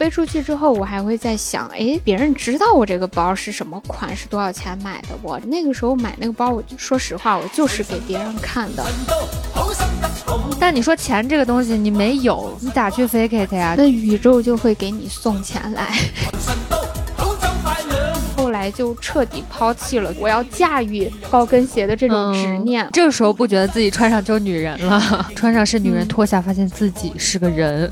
背出去之后，我还会在想，哎，别人知道我这个包是什么款，是多少钱买的？我那个时候买那个包，我说实话，我就是给别人看的。但你说钱这个东西你没有，你咋去 fake it 呀？那宇宙就会给你送钱来。后来就彻底抛弃了我要驾驭高跟鞋的这种执念。这个时候不觉得自己穿上就是女人了，穿上是女人，脱下发现自己是个人。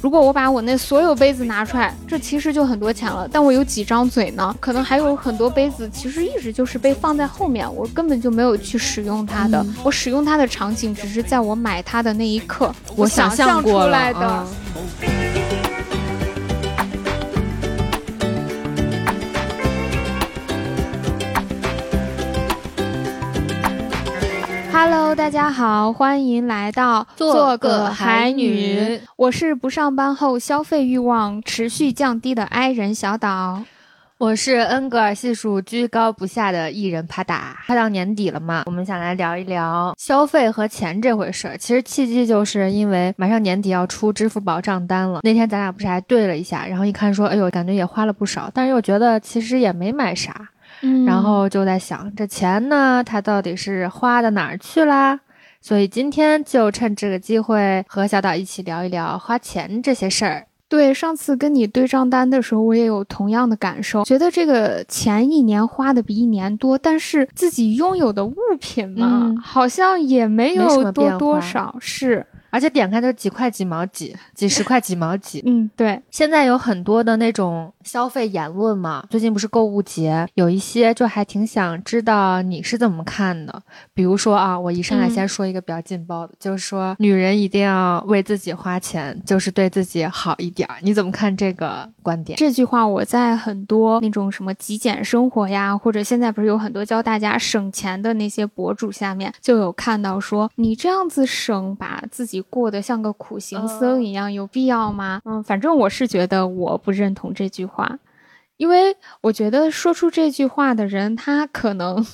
如果我把我那所有杯子拿出来，这其实就很多钱了。但我有几张嘴呢？可能还有很多杯子，其实一直就是被放在后面，我根本就没有去使用它的。我使用它的场景，只是在我买它的那一刻，我想象出来的。Hello，大家好，欢迎来到做个海女。我是不上班后消费欲望持续降低的 I 人小岛。我是恩格尔系数居高不下的艺人帕达。快到年底了嘛，我们想来聊一聊消费和钱这回事儿。其实契机就是因为马上年底要出支付宝账单了。那天咱俩不是还对了一下，然后一看说，哎呦，感觉也花了不少，但是又觉得其实也没买啥。然后就在想，这钱呢，它到底是花到哪儿去啦？所以今天就趁这个机会和小岛一起聊一聊花钱这些事儿。对，上次跟你对账单的时候，我也有同样的感受，觉得这个钱一年花的比一年多，但是自己拥有的物品嘛，好像也没有多多少是。而且点开都几块几毛几，几十块几毛几。嗯，对。现在有很多的那种消费言论嘛，最近不是购物节，有一些就还挺想知道你是怎么看的。比如说啊，我一上来先说一个比较劲爆的，就是说女人一定要为自己花钱，就是对自己好一点儿。你怎么看这个观点？这句话我在很多那种什么极简生活呀，或者现在不是有很多教大家省钱的那些博主下面就有看到说，你这样子省，把自己。过得像个苦行僧一样，有必要吗？嗯，反正我是觉得我不认同这句话，因为我觉得说出这句话的人，他可能。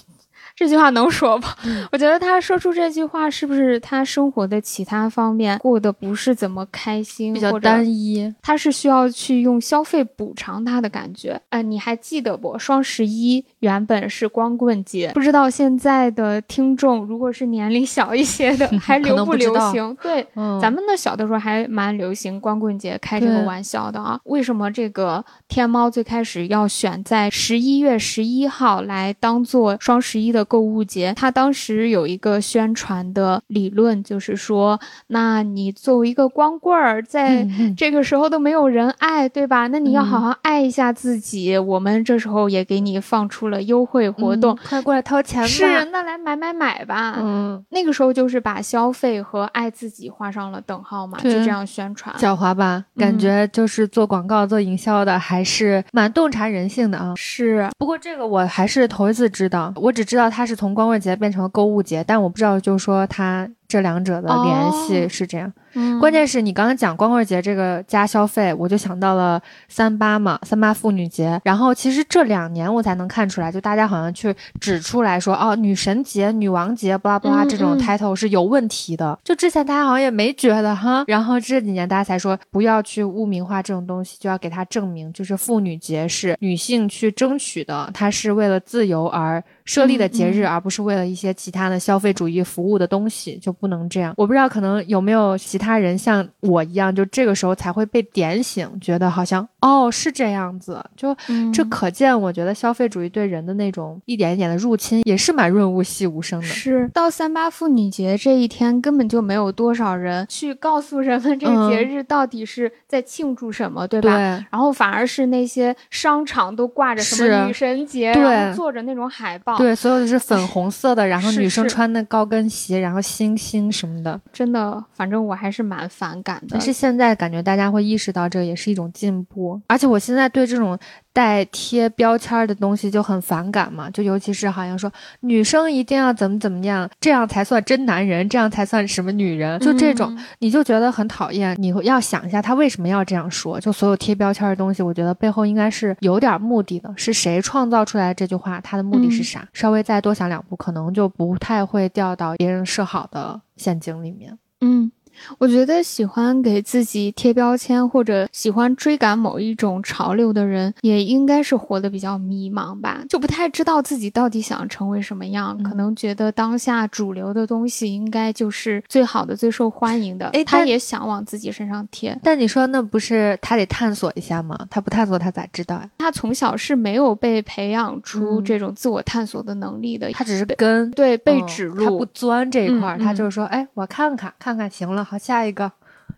这句话能说不？我觉得他说出这句话，是不是他生活的其他方面过得不是怎么开心，比较单一？他是需要去用消费补偿他的感觉。哎，你还记得不？双十一原本是光棍节，不知道现在的听众如果是年龄小一些的，还流不流行？对，咱们的小的时候还蛮流行光棍节开这个玩笑的啊。为什么这个天猫最开始要选在十一月十一号来当做双十一的？购物节，他当时有一个宣传的理论，就是说，那你作为一个光棍儿，在这个时候都没有人爱，对吧？那你要好好爱一下自己。我们这时候也给你放出了优惠活动，快过来掏钱吧！是，那来买买买吧。嗯，那个时候就是把消费和爱自己画上了等号嘛，就这样宣传。狡猾吧？感觉就是做广告、做营销的，还是蛮洞察人性的啊。是，不过这个我还是头一次知道，我只知道。它是从光棍节变成了购物节，但我不知道，就是说它。这两者的联系是这样，关键是你刚刚讲光棍节这个加消费，我就想到了三八嘛，三八妇女节。然后其实这两年我才能看出来，就大家好像去指出来说，哦，女神节、女王节，巴拉巴拉这种 title 是有问题的。就之前大家好像也没觉得哈，然后这几年大家才说不要去污名化这种东西，就要给它证明，就是妇女节是女性去争取的，它是为了自由而设立的节日，而不是为了一些其他的消费主义服务的东西，就。不能这样，我不知道可能有没有其他人像我一样，就这个时候才会被点醒，觉得好像哦是这样子，就这可见，我觉得消费主义对人的那种一点一点的入侵也是蛮润物细无声的。是到三八妇女节这一天，根本就没有多少人去告诉人们这个节日到底是在庆祝什么，对吧？对。然后反而是那些商场都挂着什么女神节，对，做着那种海报，对，所有的是粉红色的，然后女生穿的高跟鞋，然后星。星什么的，真的，反正我还是蛮反感的。但是现在感觉大家会意识到，这也是一种进步。而且我现在对这种带贴标签的东西就很反感嘛，就尤其是好像说女生一定要怎么怎么样，这样才算真男人，这样才算什么女人，就这种，你就觉得很讨厌。你要想一下，他为什么要这样说？就所有贴标签的东西，我觉得背后应该是有点目的的。是谁创造出来这句话？他的目的是啥？稍微再多想两步，可能就不太会掉到别人设好的。陷阱里面，嗯，我觉得喜欢给自己贴标签或者喜欢追赶某一种潮流的人，也应该是活得比较迷茫吧，就不太知道自己到底想成为什么样。可能觉得当下主流的东西应该就是最好的、最受欢迎的。哎，他也想往自己身上贴。但你说那不是他得探索一下吗？他不探索他咋知道呀？他从小是没有被培养出这种自我探索的能力的。他只是跟对被指路，他不钻这一块，他就是说，哎，我看看看看，行了。好，下一个，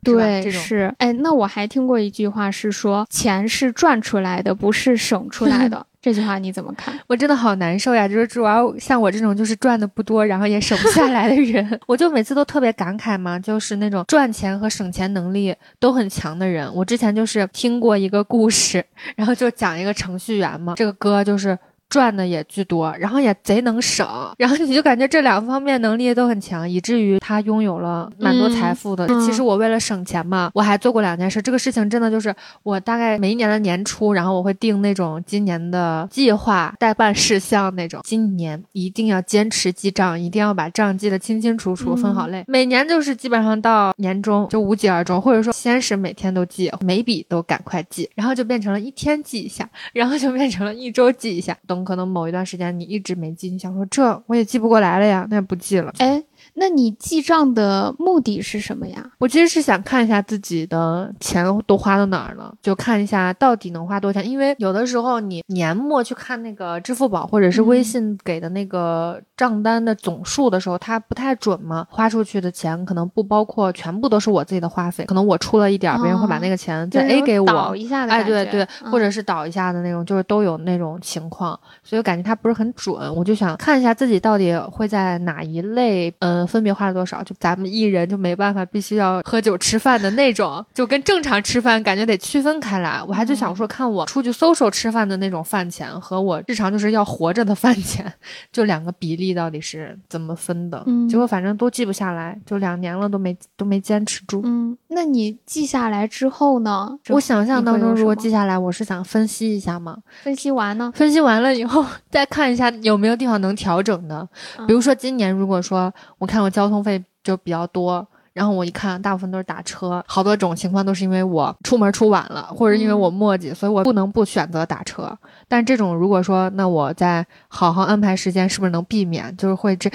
对，是，哎，那我还听过一句话是说，钱是赚出来的，不是省出来的。这句话你怎么看？我真的好难受呀！就是主要像我这种就是赚的不多，然后也省不下来的人，我就每次都特别感慨嘛，就是那种赚钱和省钱能力都很强的人。我之前就是听过一个故事，然后就讲一个程序员嘛，这个哥就是。赚的也巨多，然后也贼能省，然后你就感觉这两方面能力都很强，以至于他拥有了蛮多财富的。其实我为了省钱嘛，我还做过两件事。这个事情真的就是我大概每一年的年初，然后我会定那种今年的计划、代办事项那种。今年一定要坚持记账，一定要把账记得清清楚楚，分好类。每年就是基本上到年终就无疾而终，或者说先是每天都记，每笔都赶快记，然后就变成了一天记一下，然后就变成了一周记一下。可能某一段时间你一直没记，你想说这我也记不过来了呀，那也不记了。哎。那你记账的目的是什么呀？我其实是想看一下自己的钱都花到哪儿了，就看一下到底能花多少钱。因为有的时候你年末去看那个支付宝或者是微信给的那个账单的总数的时候，它不太准嘛。花出去的钱可能不包括全部都是我自己的花费，可能我出了一点，别人会把那个钱再 A 给我，倒一下的。哎，对对，或者是倒一下的那种，就是都有那种情况，所以我感觉它不是很准。我就想看一下自己到底会在哪一类，嗯。分别花了多少？就咱们艺人就没办法，必须要喝酒吃饭的那种，就跟正常吃饭感觉得区分开来。我还就想说，看我出去 social 吃饭的那种饭钱和我日常就是要活着的饭钱，就两个比例到底是怎么分的？结果反正都记不下来，就两年了都没都没坚持住。嗯，那你记下来之后呢？我想象当中，如果记下来，我是想分析一下嘛。分析完呢？分析完了以后，再看一下有没有地方能调整的。比如说今年，如果说我看。我交通费就比较多，然后我一看，大部分都是打车，好多种情况都是因为我出门出晚了，或者因为我磨叽，所以我不能不选择打车。但这种如果说，那我再好好安排时间，是不是能避免？就是会这，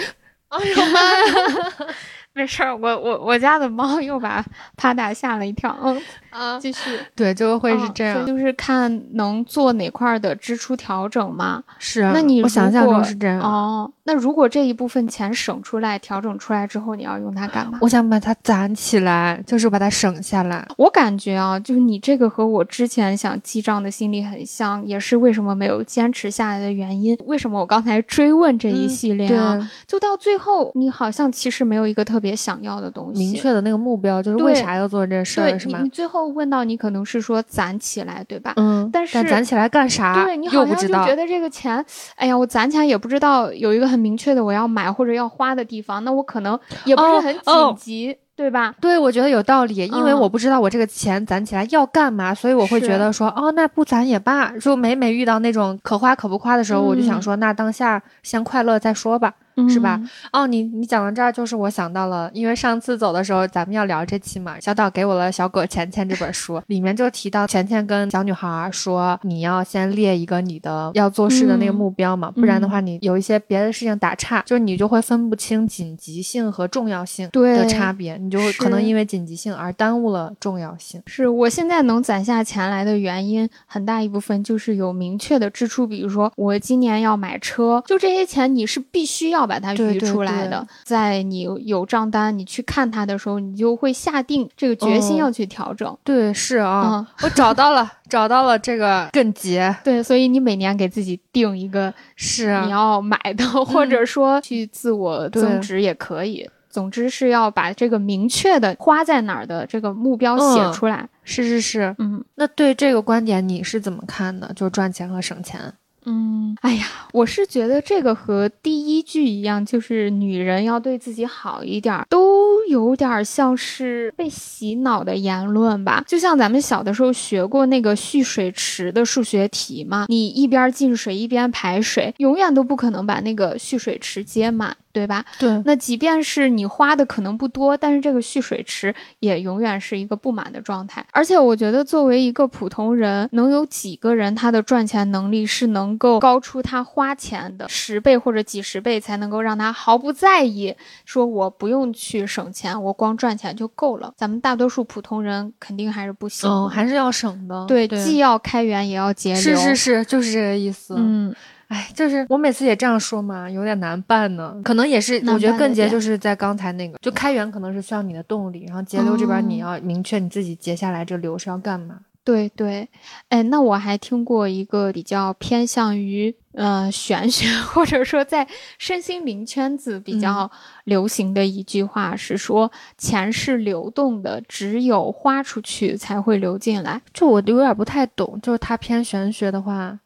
哎呦妈呀！没事儿，我我我家的猫又把帕达吓了一跳。嗯 啊，继续。对，就会是这样，就是看能做哪块的支出调整嘛。是，那你我想象中是这样。哦，那如果这一部分钱省出来、调整出来之后，你要用它干嘛？我想把它攒起来，就是把它省下来。我感觉啊，就是你这个和我之前想记账的心理很像，也是为什么没有坚持下来的原因。为什么我刚才追问这一系列啊？就到最后，你好像其实没有一个特。别想要的东西，明确的那个目标就是为啥要做这事儿，是吗？你最后问到你可能是说攒起来，对吧？嗯，但是攒起来干啥？对你好像就觉得这个钱，哎呀，我攒起来也不知道有一个很明确的我要买或者要花的地方，那我可能也不是很紧急。对吧？对，我觉得有道理，因为我不知道我这个钱攒起来要干嘛，所以我会觉得说，哦，那不攒也罢。就每每遇到那种可花可不花的时候，我就想说，那当下先快乐再说吧，是吧？哦，你你讲到这儿，就是我想到了，因为上次走的时候，咱们要聊这期嘛，小岛给我了《小狗钱钱》这本书，里面就提到钱钱跟小女孩说，你要先列一个你的要做事的那个目标嘛，不然的话，你有一些别的事情打岔，就是你就会分不清紧急性和重要性的差别。你就会可能因为紧急性而耽误了重要性。是我现在能攒下钱来的原因，很大一部分就是有明确的支出。比如说，我今年要买车，就这些钱你是必须要把它余出来的。在你有账单，你去看它的时候，你就会下定这个决心要去调整。对，是啊，我找到了，找到了这个更节。对，所以你每年给自己定一个是你要买的，或者说去自我增值也可以。总之是要把这个明确的花在哪儿的这个目标写出来。是是是，嗯，那对这个观点你是怎么看的？就赚钱和省钱。嗯，哎呀，我是觉得这个和第一句一样，就是女人要对自己好一点，都有点像是被洗脑的言论吧。就像咱们小的时候学过那个蓄水池的数学题嘛，你一边进水一边排水，永远都不可能把那个蓄水池接满。对吧？对。那即便是你花的可能不多，但是这个蓄水池也永远是一个不满的状态。而且我觉得，作为一个普通人，能有几个人他的赚钱能力是能够高出他花钱的十倍或者几十倍，才能够让他毫不在意，说我不用去省钱，我光赚钱就够了。咱们大多数普通人肯定还是不行，嗯，还是要省的。对，既要开源也要节流。是是是，就是这个意思。嗯。哎，就是我每次也这样说嘛，有点难办呢。可能也是，我觉得更结就是在刚才那个，就开源可能是需要你的动力，然后节流这边你要明确你自己接下来这流是要干嘛。对对，哎，那我还听过一个比较偏向于呃玄学，或者说在身心灵圈子比较流行的一句话是说，钱是流动的，只有花出去才会流进来。就我有点不太懂，就是它偏玄学的话。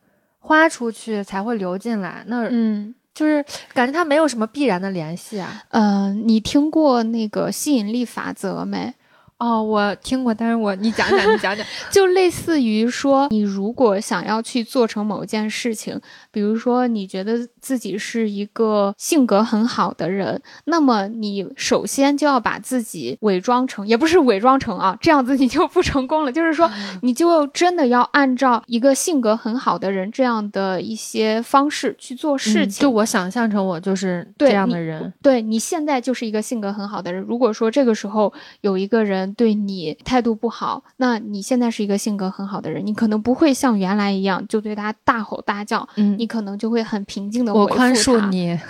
花出去才会流进来，那嗯，就是感觉它没有什么必然的联系啊。嗯，你听过那个吸引力法则没？哦，我听过，但是我你讲讲，你讲讲，就类似于说，你如果想要去做成某件事情，比如说你觉得自己是一个性格很好的人，那么你首先就要把自己伪装成，也不是伪装成啊，这样子你就不成功了。就是说，你就真的要按照一个性格很好的人这样的一些方式去做事情。就我想象成我就是这样的人，对你现在就是一个性格很好的人。如果说这个时候有一个人。对你态度不好，那你现在是一个性格很好的人，你可能不会像原来一样就对他大吼大叫，嗯，你可能就会很平静的我宽恕你。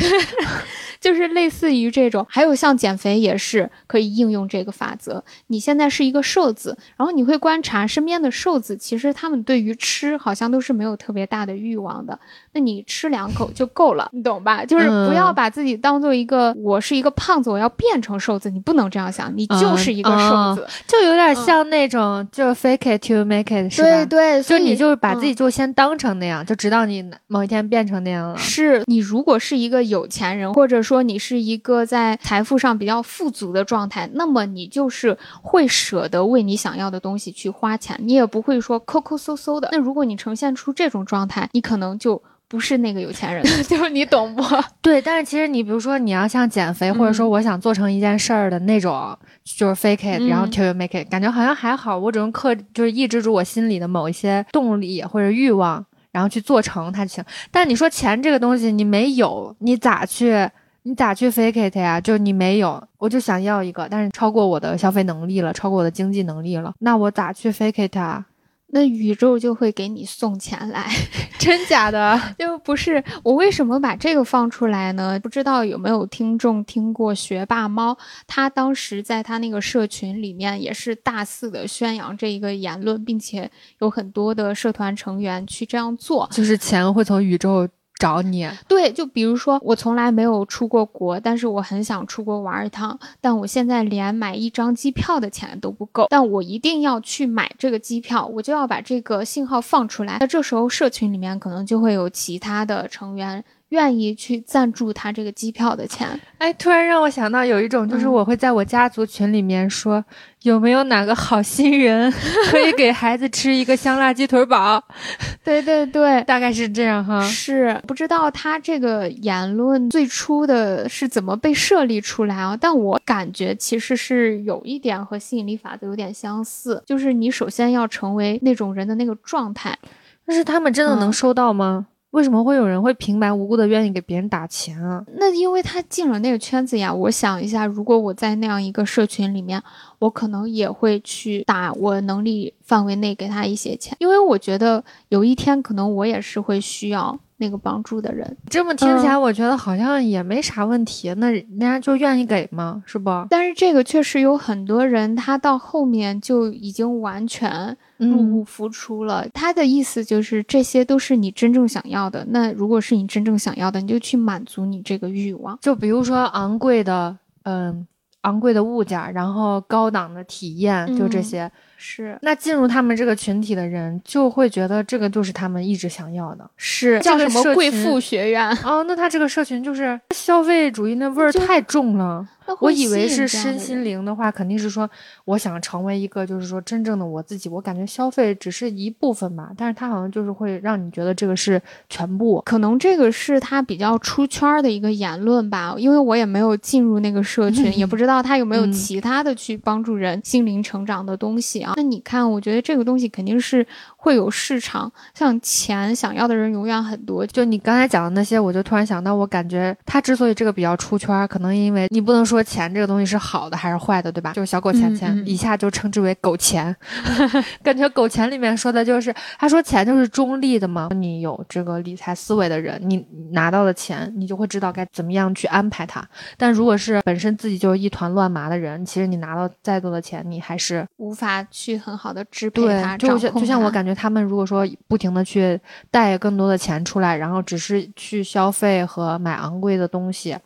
就是类似于这种，还有像减肥也是可以应用这个法则。你现在是一个瘦子，然后你会观察身边的瘦子，其实他们对于吃好像都是没有特别大的欲望的。那你吃两口就够了，你懂吧？就是不要把自己当做一个我是一个胖子，我要变成瘦子，你不能这样想，你就是一个瘦子，就有点像那种就 fake it to make it，是吧？对对，就你就是把自己就先当成那样，就直到你某一天变成那样了。是你如果是一个有钱人，或者说你是一个在财富上比较富足的状态，那么你就是会舍得为你想要的东西去花钱，你也不会说抠抠搜搜的。那如果你呈现出这种状态，你可能就不是那个有钱人，就是你懂不？对，但是其实你比如说你要像减肥，或者说我想做成一件事儿的那种，就是 fake it，然后 till you make it，感觉好像还好，我只能克，就是抑制住我心里的某一些动力或者欲望，然后去做成它就行。但你说钱这个东西你没有，你咋去？你咋去 fake it 呀？就你没有，我就想要一个，但是超过我的消费能力了，超过我的经济能力了，那我咋去 fake it 啊？那宇宙就会给你送钱来，真假的？就不是我为什么把这个放出来呢？不知道有没有听众听过学霸猫？他当时在他那个社群里面也是大肆的宣扬这一个言论，并且有很多的社团成员去这样做，就是钱会从宇宙。找你对，就比如说我从来没有出过国，但是我很想出国玩一趟，但我现在连买一张机票的钱都不够，但我一定要去买这个机票，我就要把这个信号放出来。那这时候社群里面可能就会有其他的成员。愿意去赞助他这个机票的钱，哎，突然让我想到有一种，就是我会在我家族群里面说，有没有哪个好心人 可以给孩子吃一个香辣鸡腿堡？对对对，大概是这样哈。是不知道他这个言论最初的是怎么被设立出来啊？但我感觉其实是有一点和吸引力法则有点相似，就是你首先要成为那种人的那个状态。但是他们真的能收到吗？为什么会有人会平白无故的愿意给别人打钱啊？那因为他进了那个圈子呀。我想一下，如果我在那样一个社群里面，我可能也会去打我能力范围内给他一些钱，因为我觉得有一天可能我也是会需要。那个帮助的人，这么听起来，我觉得好像也没啥问题。那人家就愿意给吗？是不？但是这个确实有很多人，他到后面就已经完全入不敷出了。他的意思就是，这些都是你真正想要的。那如果是你真正想要的，你就去满足你这个欲望。就比如说昂贵的，嗯，昂贵的物件，然后高档的体验，就这些。是，那进入他们这个群体的人就会觉得这个就是他们一直想要的，是叫什么贵妇学院哦？那他这个社群就是消费主义那味儿太重了。我以为是身心灵的话，肯定是说我想成为一个，就是说真正的我自己。我感觉消费只是一部分吧，但是他好像就是会让你觉得这个是全部。可能这个是他比较出圈的一个言论吧，因为我也没有进入那个社 群，也不知道他有没有其他的去帮助人心灵成长的东西那你看，我觉得这个东西肯定是。会有市场，像钱想要的人永远很多。就你刚才讲的那些，我就突然想到，我感觉他之所以这个比较出圈，可能因为你不能说钱这个东西是好的还是坏的，对吧？就是小狗钱钱，以下就称之为狗钱。感觉狗钱里面说的就是，他说钱就是中立的嘛。你有这个理财思维的人，你拿到的钱，你就会知道该怎么样去安排它。但如果是本身自己就是一团乱麻的人，其实你拿到再多的钱，你还是无法去很好的支配它。对，就就像我感觉。他们如果说不停的去带更多的钱出来，然后只是去消费和买昂贵的东西、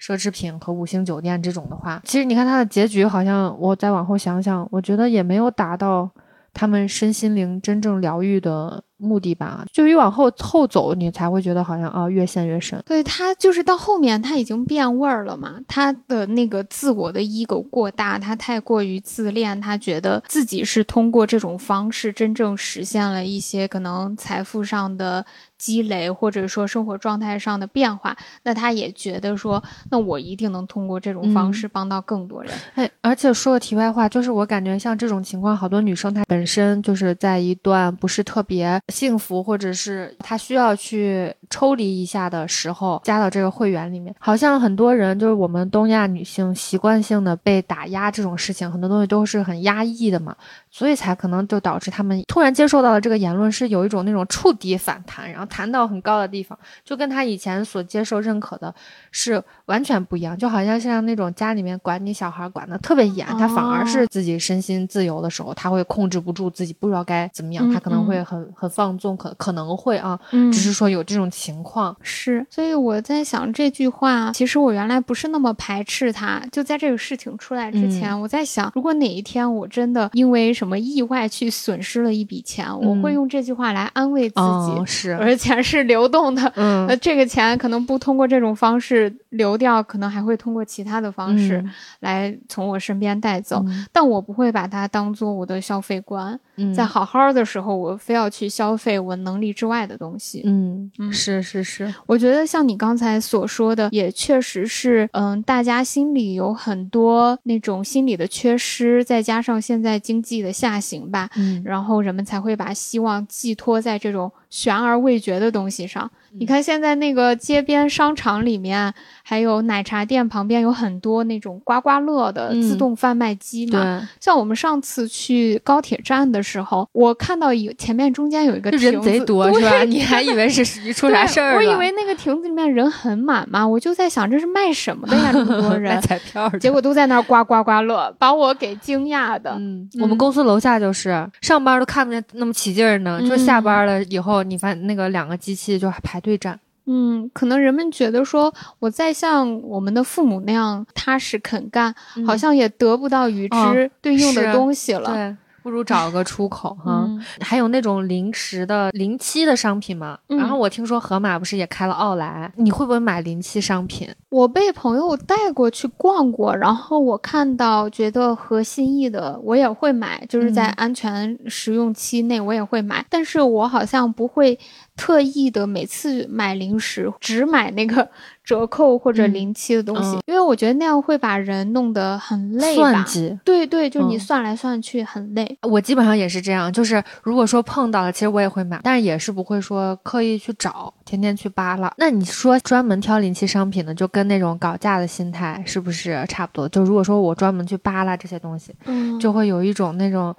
奢侈品和五星酒店这种的话，其实你看他的结局，好像我再往后想想，我觉得也没有达到他们身心灵真正疗愈的。目的吧，就越往后后走，你才会觉得好像啊，越陷越深。对他就是到后面他已经变味儿了嘛，他的那个自我的 ego 过大，他太过于自恋，他觉得自己是通过这种方式真正实现了一些可能财富上的积累，或者说生活状态上的变化。那他也觉得说，那我一定能通过这种方式帮到更多人。哎，而且说个题外话，就是我感觉像这种情况，好多女生她本身就是在一段不是特别。幸福，或者是他需要去抽离一下的时候，加到这个会员里面。好像很多人就是我们东亚女性习惯性的被打压这种事情，很多东西都是很压抑的嘛。所以才可能就导致他们突然接受到了这个言论，是有一种那种触底反弹，然后弹到很高的地方，就跟他以前所接受认可的是完全不一样。就好像像那种家里面管你小孩管的特别严，他反而是自己身心自由的时候，他会控制不住自己，不知道该怎么样，他可能会很很放纵，可可能会啊，只是说有这种情况。是，所以我在想这句话，其实我原来不是那么排斥他，就在这个事情出来之前，我在想，如果哪一天我真的因为什么意外去损失了一笔钱，我会用这句话来安慰自己，是，而且钱是流动的，嗯，那这个钱可能不通过这种方式流掉，可能还会通过其他的方式来从我身边带走，但我不会把它当做我的消费观。在好好的时候，我非要去消费我能力之外的东西。嗯，是是是，我觉得像你刚才所说的，也确实是，嗯，大家心里有很多那种心理的缺失，再加上现在经济的下行吧，嗯，然后人们才会把希望寄托在这种悬而未决的东西上。你看现在那个街边商场里面，还有奶茶店旁边有很多那种刮刮乐的自动贩卖机嘛。像我们上次去高铁站的时候，我看到有前面中间有一个人贼多是吧？你还以为是 出啥事儿我以为那个亭子里面人很满嘛，我就在想这是卖什么的呀？这么多人卖彩票，结果都在那儿刮刮刮乐，把我给惊讶的。嗯，我们公司楼下就是上班都看不见那么起劲儿呢，就下班了以后，你发现那个两个机器就排。队站，嗯，可能人们觉得说我再像我们的父母那样踏实肯干，好像也得不到与之对应的东西了。对。不如找个出口哈，还有那种临时的临期的商品嘛。然后我听说盒马不是也开了奥莱，你会不会买临期商品？我被朋友带过去逛过，然后我看到觉得合心意的，我也会买，就是在安全使用期内我也会买。但是我好像不会特意的每次买零食只买那个。折扣或者临期的东西，因为我觉得那样会把人弄得很累吧。算计，对对，就你算来算去很累。我基本上也是这样，就是如果说碰到了，其实我也会买，但是也是不会说刻意去找，天天去扒拉。那你说专门挑临期商品的，就跟那种搞价的心态是不是差不多？就如果说我专门去扒拉这些东西，嗯，就会有一种那种。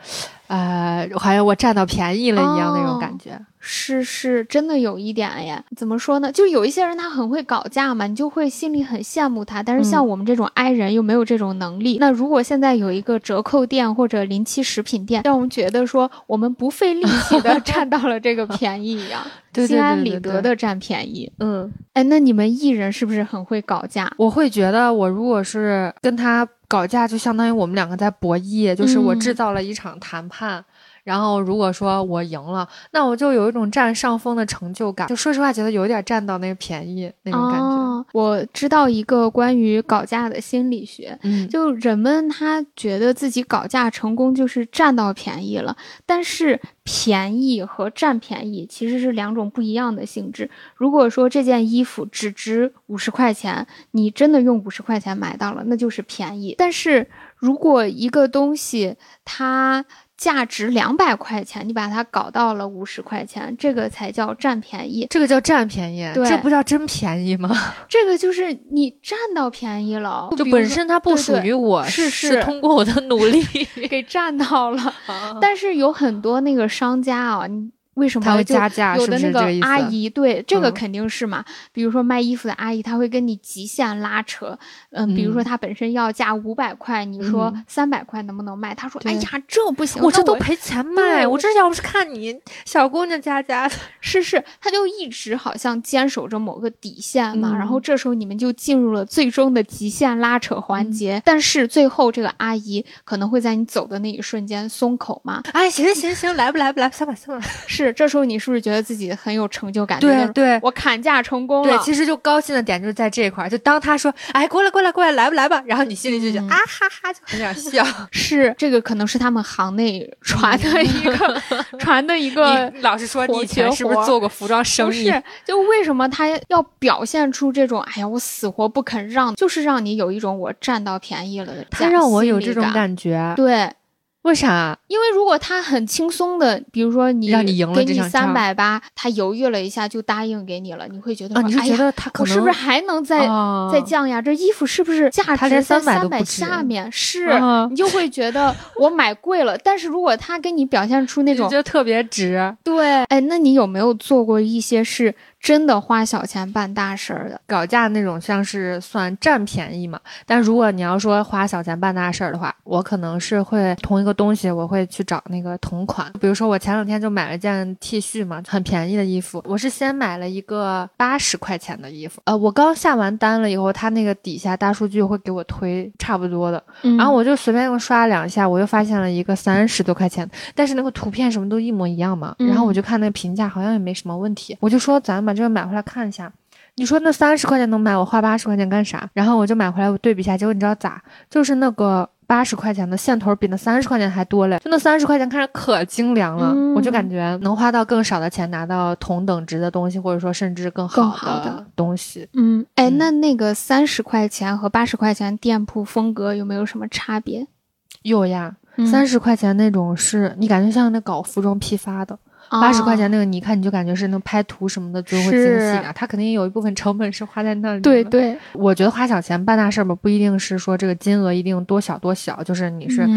呃，好像我占到便宜了一样那种感觉，是是，真的有一点耶。怎么说呢？就有一些人他很会搞价嘛，你就会心里很羡慕他。但是像我们这种 i 人又没有这种能力。那如果现在有一个折扣店或者临期食品店，让我们觉得说我们不费力气的 占到了这个便宜一样，心安理得的占便宜。嗯，哎，那你们艺人是不是很会搞价？我会觉得，我如果是跟他。搞价就相当于我们两个在博弈，就是我制造了一场谈判。然后如果说我赢了，那我就有一种占上风的成就感。就说实话，觉得有点占到那个便宜那种感觉。我知道一个关于搞价的心理学，嗯就人们他觉得自己搞价成功就是占到便宜了，但是便宜和占便宜其实是两种不一样的性质。如果说这件衣服只值五十块钱，你真的用五十块钱买到了，那就是便宜。但是如果一个东西它价值两百块钱，你把它搞到了五十块钱，这个才叫占便宜。这个叫占便宜，对，这不叫真便宜吗？这个就是你占到便宜了，就本身它不属于我，是是通过我的努力给占到了。但是有很多那个商家啊，你。为什么他会加价？有的那个阿姨，对这个肯定是嘛。比如说卖衣服的阿姨，她会跟你极限拉扯。嗯，比如说她本身要价五百块，你说三百块能不能卖？她说：“哎呀，这不行，我这都赔钱卖。我这要不是看你小姑娘家家的，是是，她就一直好像坚守着某个底线嘛。然后这时候你们就进入了最终的极限拉扯环节。但是最后这个阿姨可能会在你走的那一瞬间松口嘛？哎，行行行行，来不来不来，算吧算吧。是。是，这时候你是不是觉得自己很有成就感？对对，我砍价成功了。对，其实就高兴的点就是在这一块儿。就当他说：“哎，过来过来过来，来吧来吧。”然后你心里就觉得啊哈哈，就很想笑。是，这个可能是他们行内传的一个 传的一个。老实说，你以前是不是做过服装生意？是，就为什么他要表现出这种？哎呀，我死活不肯让，就是让你有一种我占到便宜了的。他让我有这种感觉。对。为啥？因为如果他很轻松的，比如说你让你赢了给你三百八，他犹豫了一下就答应给你了，你会觉得你是觉得他我是不是还能再再降呀？这衣服是不是价值在三百下面？是，你就会觉得我买贵了。但是如果他给你表现出那种觉得特别值，对，哎，那你有没有做过一些事？真的花小钱办大事儿的搞价那种，像是算占便宜嘛？但如果你要说花小钱办大事儿的话，我可能是会同一个东西，我会去找那个同款。比如说我前两天就买了件 T 恤嘛，很便宜的衣服。我是先买了一个八十块钱的衣服，呃，我刚下完单了以后，他那个底下大数据会给我推差不多的，然后我就随便又刷了两下，我又发现了一个三十多块钱，但是那个图片什么都一模一样嘛。然后我就看那个评价，好像也没什么问题，我就说咱们。把这个买回来看一下，你说那三十块钱能买，我花八十块钱干啥？然后我就买回来，我对比一下，结果你知道咋？就是那个八十块钱的线头比那三十块钱还多嘞，就那三十块钱看着可精良了，我就感觉能花到更少的钱拿到同等值的东西，或者说甚至更好的东西。嗯，哎，那那个三十块钱和八十块钱店铺风格有没有什么差别？有呀，三十块钱那种是你感觉像那搞服装批发的。八十块钱那个，你看你就感觉是能拍图什么的就会精细啊，它肯定有一部分成本是花在那里。对对，我觉得花小钱办大事儿吧，不一定是说这个金额一定多小多小，就是你是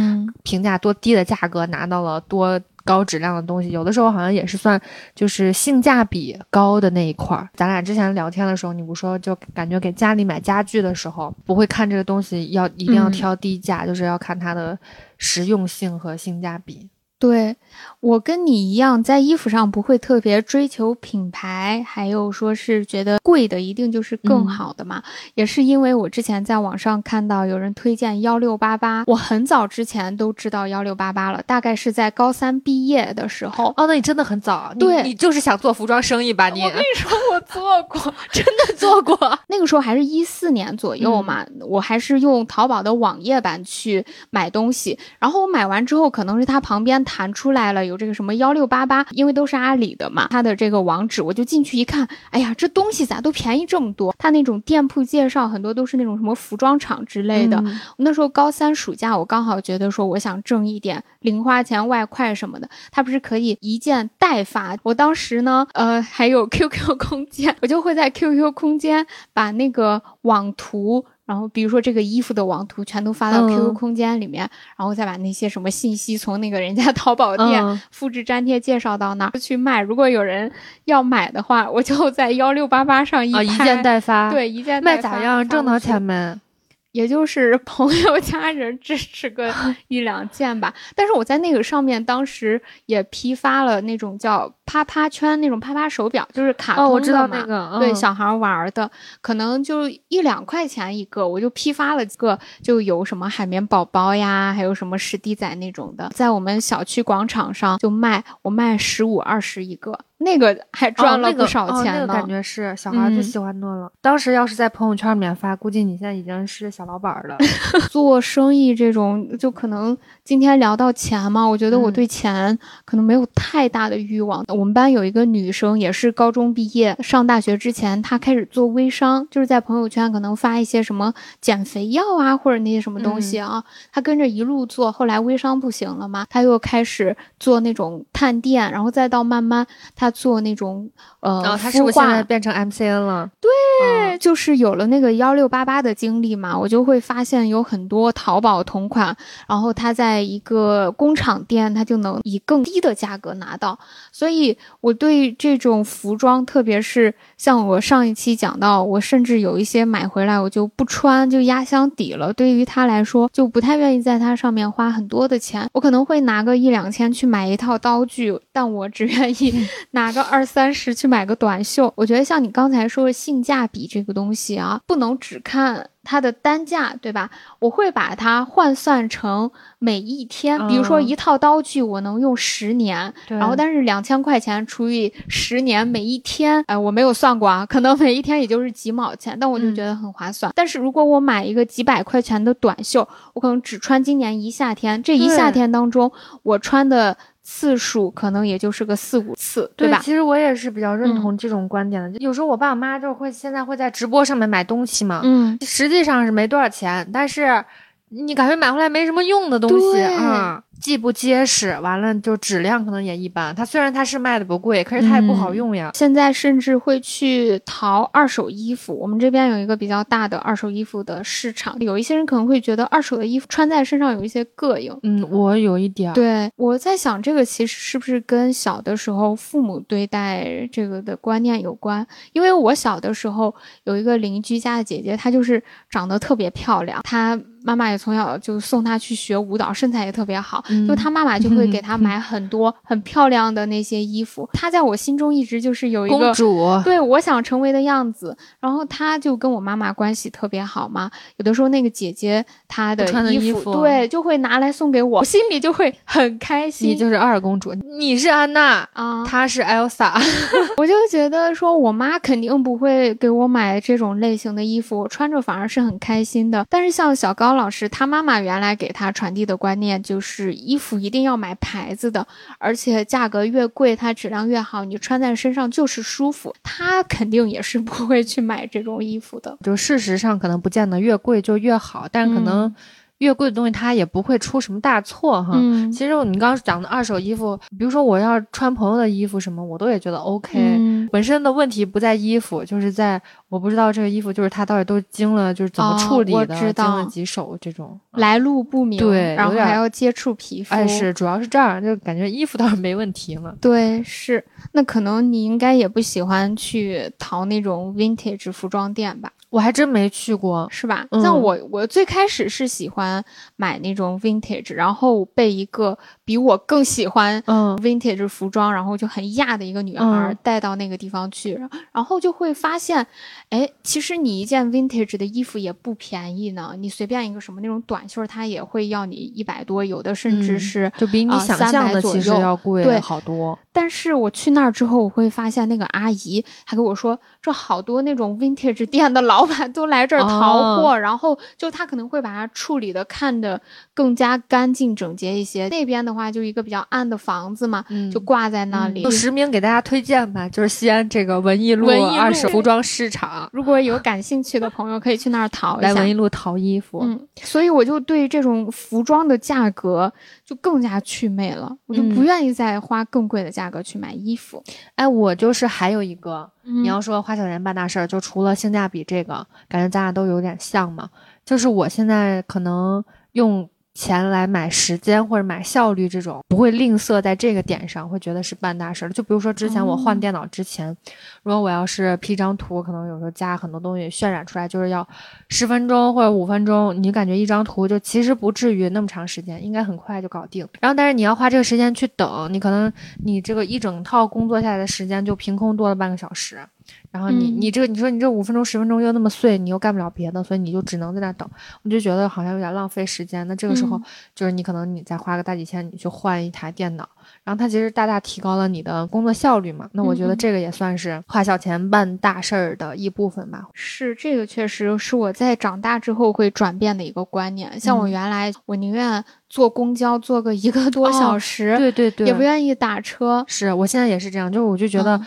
评价多低的价格拿到了多高质量的东西，有的时候好像也是算就是性价比高的那一块儿。咱俩之前聊天的时候，你不说就感觉给家里买家具的时候，不会看这个东西要一定要挑低价，就是要看它的实用性和性价比。对我跟你一样，在衣服上不会特别追求品牌，还有说是觉得贵的一定就是更好的嘛。也是因为我之前在网上看到有人推荐幺六八八，我很早之前都知道幺六八八了，大概是在高三毕业的时候。哦，那你真的很早，对，你就是想做服装生意吧？你我跟你说，我做过，真的做过。那个时候还是一四年左右嘛，我还是用淘宝的网页版去买东西，然后我买完之后，可能是它旁边。弹出来了，有这个什么幺六八八，因为都是阿里的嘛，它的这个网址，我就进去一看，哎呀，这东西咋都便宜这么多？它那种店铺介绍很多都是那种什么服装厂之类的。我那时候高三暑假，我刚好觉得说我想挣一点零花钱外快什么的，它不是可以一件代发？我当时呢，呃，还有 QQ 空间，我就会在 QQ 空间把那个网图。然后，比如说这个衣服的网图全都发到 QQ 空间里面，然后再把那些什么信息从那个人家 淘宝店复制粘贴介绍到那儿去卖。如果有人要买的话，我就在幺六八八上一一件代发，对一件代发卖咋样？挣到钱没？也就是朋友家人支持个一两件吧。但是我在那个上面当时也批发了那种叫啪啪圈那种啪啪手表，就是卡通的嘛。哦，我知道那个，对小孩玩的，可能就一两块钱一个，我就批发了几个，就有什么海绵宝宝呀，还有什么史迪仔那种的，在我们小区广场上就卖，我卖十五二十一个。那个还赚了不少钱呢，那个感觉是小孩最喜欢的了。当时要是在朋友圈里面发，估计你现在已经是小老板了。做生意这种，就可能今天聊到钱嘛，我觉得我对钱可能没有太大的欲望。我们班有一个女生，也是高中毕业，上大学之前，她开始做微商，就是在朋友圈可能发一些什么减肥药啊，或者那些什么东西啊，她跟着一路做，后来微商不行了嘛，她又开始做那种探店，然后再到慢慢她。他做那种呃，他是不是现在变成 MCN 了？对，就是有了那个幺六八八的经历嘛，我就会发现有很多淘宝同款，然后他在一个工厂店，他就能以更低的价格拿到。所以我对这种服装，特别是像我上一期讲到，我甚至有一些买回来我就不穿，就压箱底了。对于它来说，就不太愿意在它上面花很多的钱。我可能会拿个一两千去买一套刀具，但我只愿意。拿个二三十去买个短袖，我觉得像你刚才说的性价比这个东西啊，不能只看它的单价，对吧？我会把它换算成每一天，比如说一套刀具我能用十年，然后但是两千块钱除以十年，每一天，哎，我没有算过啊，可能每一天也就是几毛钱，但我就觉得很划算。但是如果我买一个几百块钱的短袖，我可能只穿今年一夏天，这一夏天当中我穿的。次数可能也就是个四五次，对吧？其实我也是比较认同这种观点的。有时候我爸我妈就会现在会在直播上面买东西嘛，嗯，实际上是没多少钱，但是你感觉买回来没什么用的东西啊。既不结实，完了就质量可能也一般。它虽然它是卖的不贵，可是它也不好用呀。现在甚至会去淘二手衣服。我们这边有一个比较大的二手衣服的市场，有一些人可能会觉得二手的衣服穿在身上有一些膈应。嗯，我有一点。对，我在想这个其实是不是跟小的时候父母对待这个的观念有关？因为我小的时候有一个邻居家的姐姐，她就是长得特别漂亮，她。妈妈也从小就送她去学舞蹈，身材也特别好。就他妈妈就会给他买很多很漂亮的那些衣服。他在我心中一直就是有一个公主，对我想成为的样子。然后他就跟我妈妈关系特别好嘛。有的时候那个姐姐她的衣服，对，就会拿来送给我，我心里就会很开心。你就是二公主，你是安娜啊，她是 Elsa。我就觉得说我妈肯定不会给我买这种类型的衣服，我穿着反而是很开心的。但是像小高。老师他妈妈原来给他传递的观念就是衣服一定要买牌子的，而且价格越贵，它质量越好，你穿在身上就是舒服。他肯定也是不会去买这种衣服的。就事实上可能不见得越贵就越好，但可能。越贵的东西，它也不会出什么大错哈。其实你刚刚讲的二手衣服，比如说我要穿朋友的衣服什么，我都也觉得 OK。本身的问题不在衣服，就是在我不知道这个衣服就是它到底都经了就是怎么处理的，经了几手这种来路不明。对，然后还要接触皮肤。哎，是，主要是这样，就感觉衣服倒是没问题了。对，是。那可能你应该也不喜欢去淘那种 vintage 服装店吧？我还真没去过，是吧？像我，我最开始是喜欢买那种 vintage，然后被一个比我更喜欢嗯 vintage 服装，然后就很亚的一个女孩带到那个地方去，然后就会发现，哎，其实你一件 vintage 的衣服也不便宜呢。你随便一个什么那种短袖，它也会要你一百多，有的甚至是就比你想象的其实要贵好多。但是我去那儿之后，我会发现那个阿姨还跟我说，这好多那种 vintage 店的老。老板都来这儿淘货，然后就他可能会把它处理的看着更加干净整洁一些。那边的话就一个比较暗的房子嘛，就挂在那里。就实名给大家推荐吧，就是西安这个文艺路二手服装市场。如果有感兴趣的朋友，可以去那儿淘一下。来文艺路淘衣服。嗯，所以我就对这种服装的价格就更加祛魅了，我就不愿意再花更贵的价格去买衣服。哎，我就是还有一个。你要说花小钱办大事儿，就除了性价比这个，感觉咱俩都有点像嘛。就是我现在可能用钱来买时间或者买效率，这种不会吝啬在这个点上，会觉得是办大事儿。就比如说之前我换电脑之前，如果我要是 P 张图，可能有时候加很多东西渲染出来，就是要十分钟或者五分钟，你感觉一张图就其实不至于那么长时间，应该很快就搞定。然后但是你要花这个时间去等，你可能你这个一整套工作下来的时间就凭空多了半个小时。然后你你这个你说你这五分钟十分钟又那么碎，你又干不了别的，所以你就只能在那等。我就觉得好像有点浪费时间。那这个时候就是你可能你再花个大几千，你去换一台电脑，然后它其实大大提高了你的工作效率嘛。那我觉得这个也算是花小钱办大事儿的一部分吧。是这个确实是我在长大之后会转变的一个观念。像我原来我宁愿坐公交坐个一个多小时，对对对，也不愿意打车。是我现在也是这样，就是我就觉得。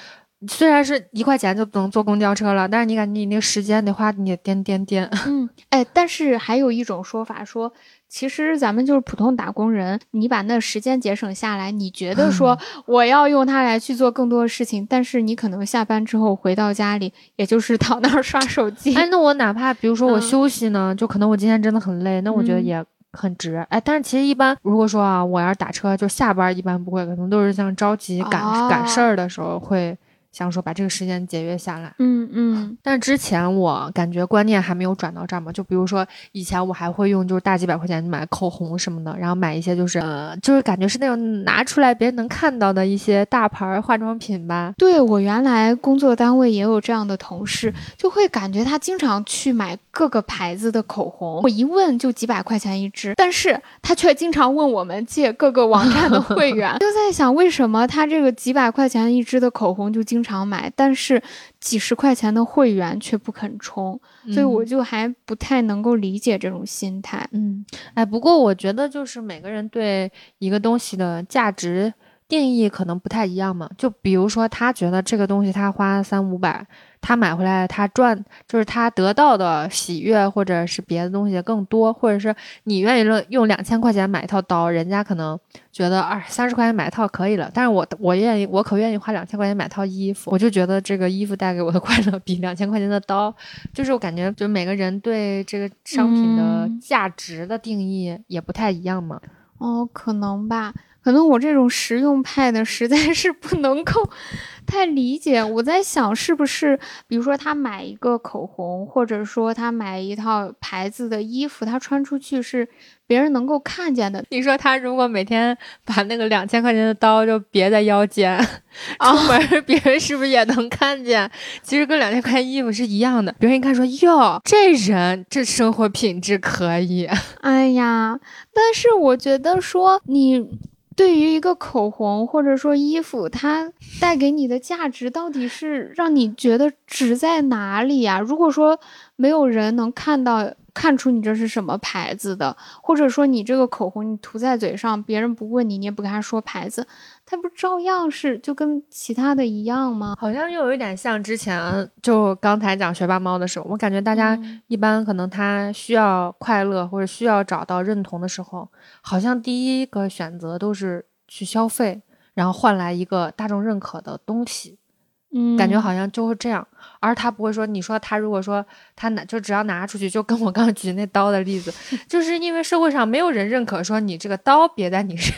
虽然是一块钱就能坐公交车了，但是你感觉你那个时间得花你颠颠颠。嗯，哎，但是还有一种说法说，其实咱们就是普通打工人，你把那时间节省下来，你觉得说我要用它来去做更多的事情，但是你可能下班之后回到家里，也就是躺那儿刷手机。哎，那我哪怕比如说我休息呢，就可能我今天真的很累，那我觉得也很值。哎，但是其实一般如果说啊，我要是打车，就下班一般不会，可能都是像着急赶赶事儿的时候会。想说把这个时间节约下来，嗯嗯，但之前我感觉观念还没有转到这儿嘛，就比如说以前我还会用就是大几百块钱买口红什么的，然后买一些就是呃就是感觉是那种拿出来别人能看到的一些大牌化妆品吧。对我原来工作单位也有这样的同事，就会感觉他经常去买各个牌子的口红，我一问就几百块钱一支，但是他却经常问我们借各个网站的会员，就在想为什么他这个几百块钱一支的口红就经常。常买，但是几十块钱的会员却不肯充，所以我就还不太能够理解这种心态。嗯，哎，不过我觉得就是每个人对一个东西的价值定义可能不太一样嘛。就比如说，他觉得这个东西他花三五百。他买回来，他赚就是他得到的喜悦，或者是别的东西更多，或者是你愿意用用两千块钱买一套刀，人家可能觉得二三十块钱买一套可以了，但是我我愿意，我可愿意花两千块钱买套衣服，我就觉得这个衣服带给我的快乐比两千块钱的刀，就是我感觉，就每个人对这个商品的价值的定义也不太一样嘛。哦，可能吧。可能我这种实用派的实在是不能够太理解。我在想，是不是比如说他买一个口红，或者说他买一套牌子的衣服，他穿出去是别人能够看见的。你说他如果每天把那个两千块钱的刀就别在腰间，出门 别人是不是也能看见？其实跟两千块钱衣服是一样的。别人一看说哟，这人这生活品质可以。哎呀，但是我觉得说你。对于一个口红或者说衣服，它带给你的价值到底是让你觉得值在哪里呀？如果说没有人能看到看出你这是什么牌子的，或者说你这个口红你涂在嘴上，别人不问你，你也不跟他说牌子。它不照样是就跟其他的一样吗？好像又有一点像之前就刚才讲学霸猫的时候，我感觉大家一般可能他需要快乐或者需要找到认同的时候，好像第一个选择都是去消费，然后换来一个大众认可的东西。嗯，感觉好像就是这样，而他不会说，你说他如果说他拿就只要拿出去，就跟我刚举那刀的例子，就是因为社会上没有人认可说你这个刀别在你身，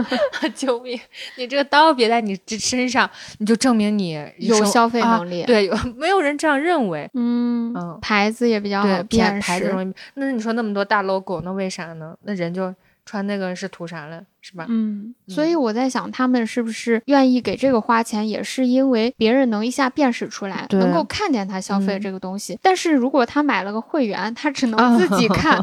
救命！你这个刀别在你这身上，你就证明你有消费能力。对，没有人这样认为。嗯嗯，牌子也比较好辨识。那你说那么多大 logo，那为啥呢？那人就穿那个是图啥了？是吧？嗯，所以我在想，他们是不是愿意给这个花钱，也是因为别人能一下辨识出来，能够看见他消费这个东西。但是如果他买了个会员，他只能自己看。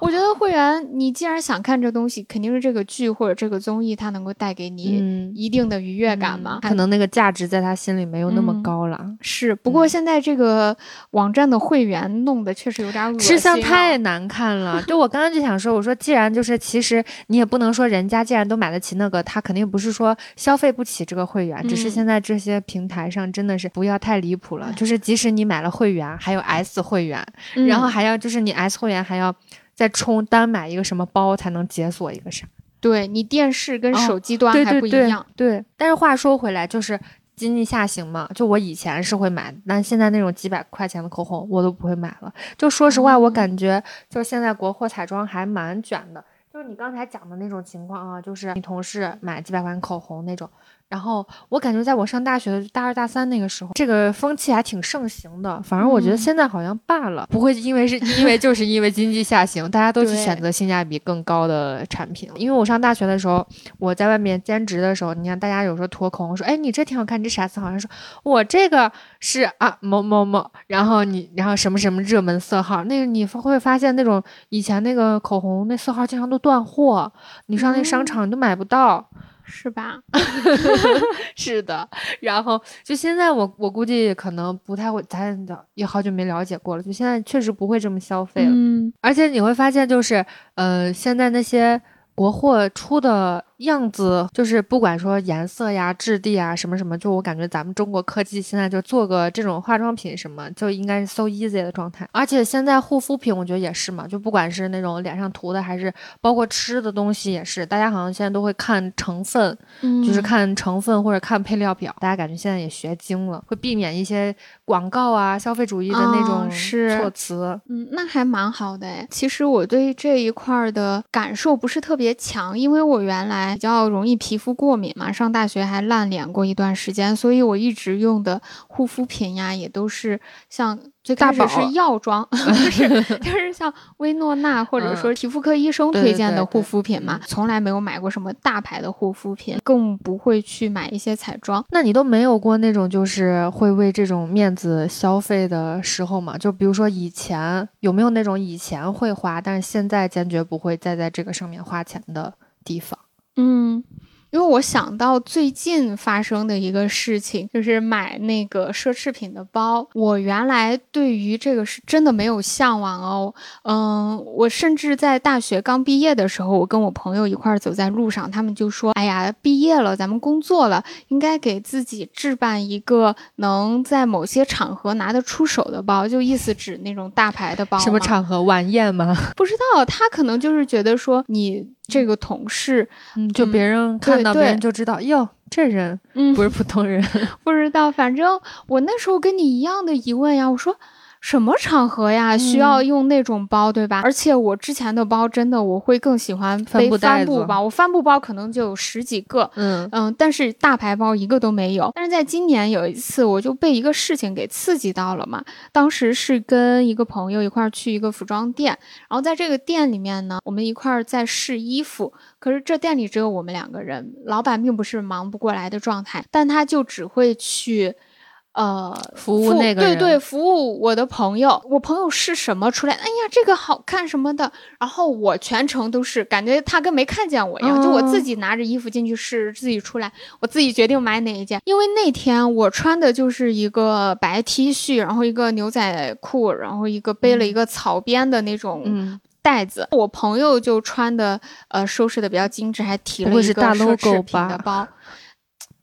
我觉得会员，你既然想看这东西，肯定是这个剧或者这个综艺，它能够带给你一定的愉悦感嘛。可能那个价值在他心里没有那么高了。是，不过现在这个网站的会员弄得确实有点恶心，吃相太难看了。就我刚刚就想说，我说既然就是其实你也不能说人家。既然都买得起那个，他肯定不是说消费不起这个会员，只是现在这些平台上真的是不要太离谱了。就是即使你买了会员，还有 S 会员，然后还要就是你 S 会员还要再充单买一个什么包才能解锁一个啥？对你电视跟手机端还不一样。对，但是话说回来，就是经济下行嘛，就我以前是会买，但现在那种几百块钱的口红我都不会买了。就说实话，我感觉就现在国货彩妆还蛮卷的。就是你刚才讲的那种情况啊，就是你同事买几百块口红那种。然后我感觉，在我上大学大二大三那个时候，这个风气还挺盛行的。反正我觉得现在好像罢了，不会因为是因为就是因为经济下行，大家都去选择性价比更高的产品。因为我上大学的时候，我在外面兼职的时候，你看大家有时候涂口红说，哎，你这挺好看，你这啥色？好像说我这个是啊某某某，然后你然后什么什么热门色号，那个你会发现那种以前那个口红那色号经常都断货，你上那商场你都买不到。是吧？是的，然后就现在我我估计可能不太会，咱也好久没了解过了。就现在确实不会这么消费了，嗯，而且你会发现，就是呃，现在那些国货出的。样子就是不管说颜色呀、质地啊什么什么，就我感觉咱们中国科技现在就做个这种化妆品什么，就应该是 so easy 的状态。而且现在护肤品我觉得也是嘛，就不管是那种脸上涂的，还是包括吃的东西也是，大家好像现在都会看成分，就是看成分或者看配料表。大家感觉现在也学精了，会避免一些广告啊、消费主义的那种措辞。嗯，那还蛮好的哎。其实我对这一块的感受不是特别别强，因为我原来。比较容易皮肤过敏嘛，上大学还烂脸过一段时间，所以我一直用的护肤品呀，也都是像。最开始是药妆，不是，就是像薇诺娜或者说皮肤科医生推荐的护肤品嘛，从来没有买过什么大牌的护肤品，更不会去买一些彩妆。那你都没有过那种就是会为这种面子消费的时候吗？就比如说以前有没有那种以前会花，但是现在坚决不会再在这个上面花钱的地方？嗯。因为我想到最近发生的一个事情，就是买那个奢侈品的包。我原来对于这个是真的没有向往哦。嗯，我甚至在大学刚毕业的时候，我跟我朋友一块儿走在路上，他们就说：“哎呀，毕业了，咱们工作了，应该给自己置办一个能在某些场合拿得出手的包。”就意思指那种大牌的包。什么场合？晚宴吗？不知道，他可能就是觉得说你。这个同事，就别人看到别人就知道，哟，这人不是普通人。不知道，反正我那时候跟你一样的疑问呀，我说。什么场合呀？需要用那种包，对吧？而且我之前的包真的，我会更喜欢背帆布包。我帆布包可能就有十几个，嗯嗯，但是大牌包一个都没有。但是在今年有一次，我就被一个事情给刺激到了嘛。当时是跟一个朋友一块儿去一个服装店，然后在这个店里面呢，我们一块儿在试衣服。可是这店里只有我们两个人，老板并不是忙不过来的状态，但他就只会去。呃，服务那个对对，服务我的朋友，我朋友是什么出来？哎呀，这个好看什么的，然后我全程都是感觉他跟没看见我一样，就我自己拿着衣服进去试，自己出来，我自己决定买哪一件。因为那天我穿的就是一个白 T 恤，然后一个牛仔裤，然后一个背了一个草编的那种袋子。我朋友就穿的呃收拾的比较精致，还提了一个奢侈品的包。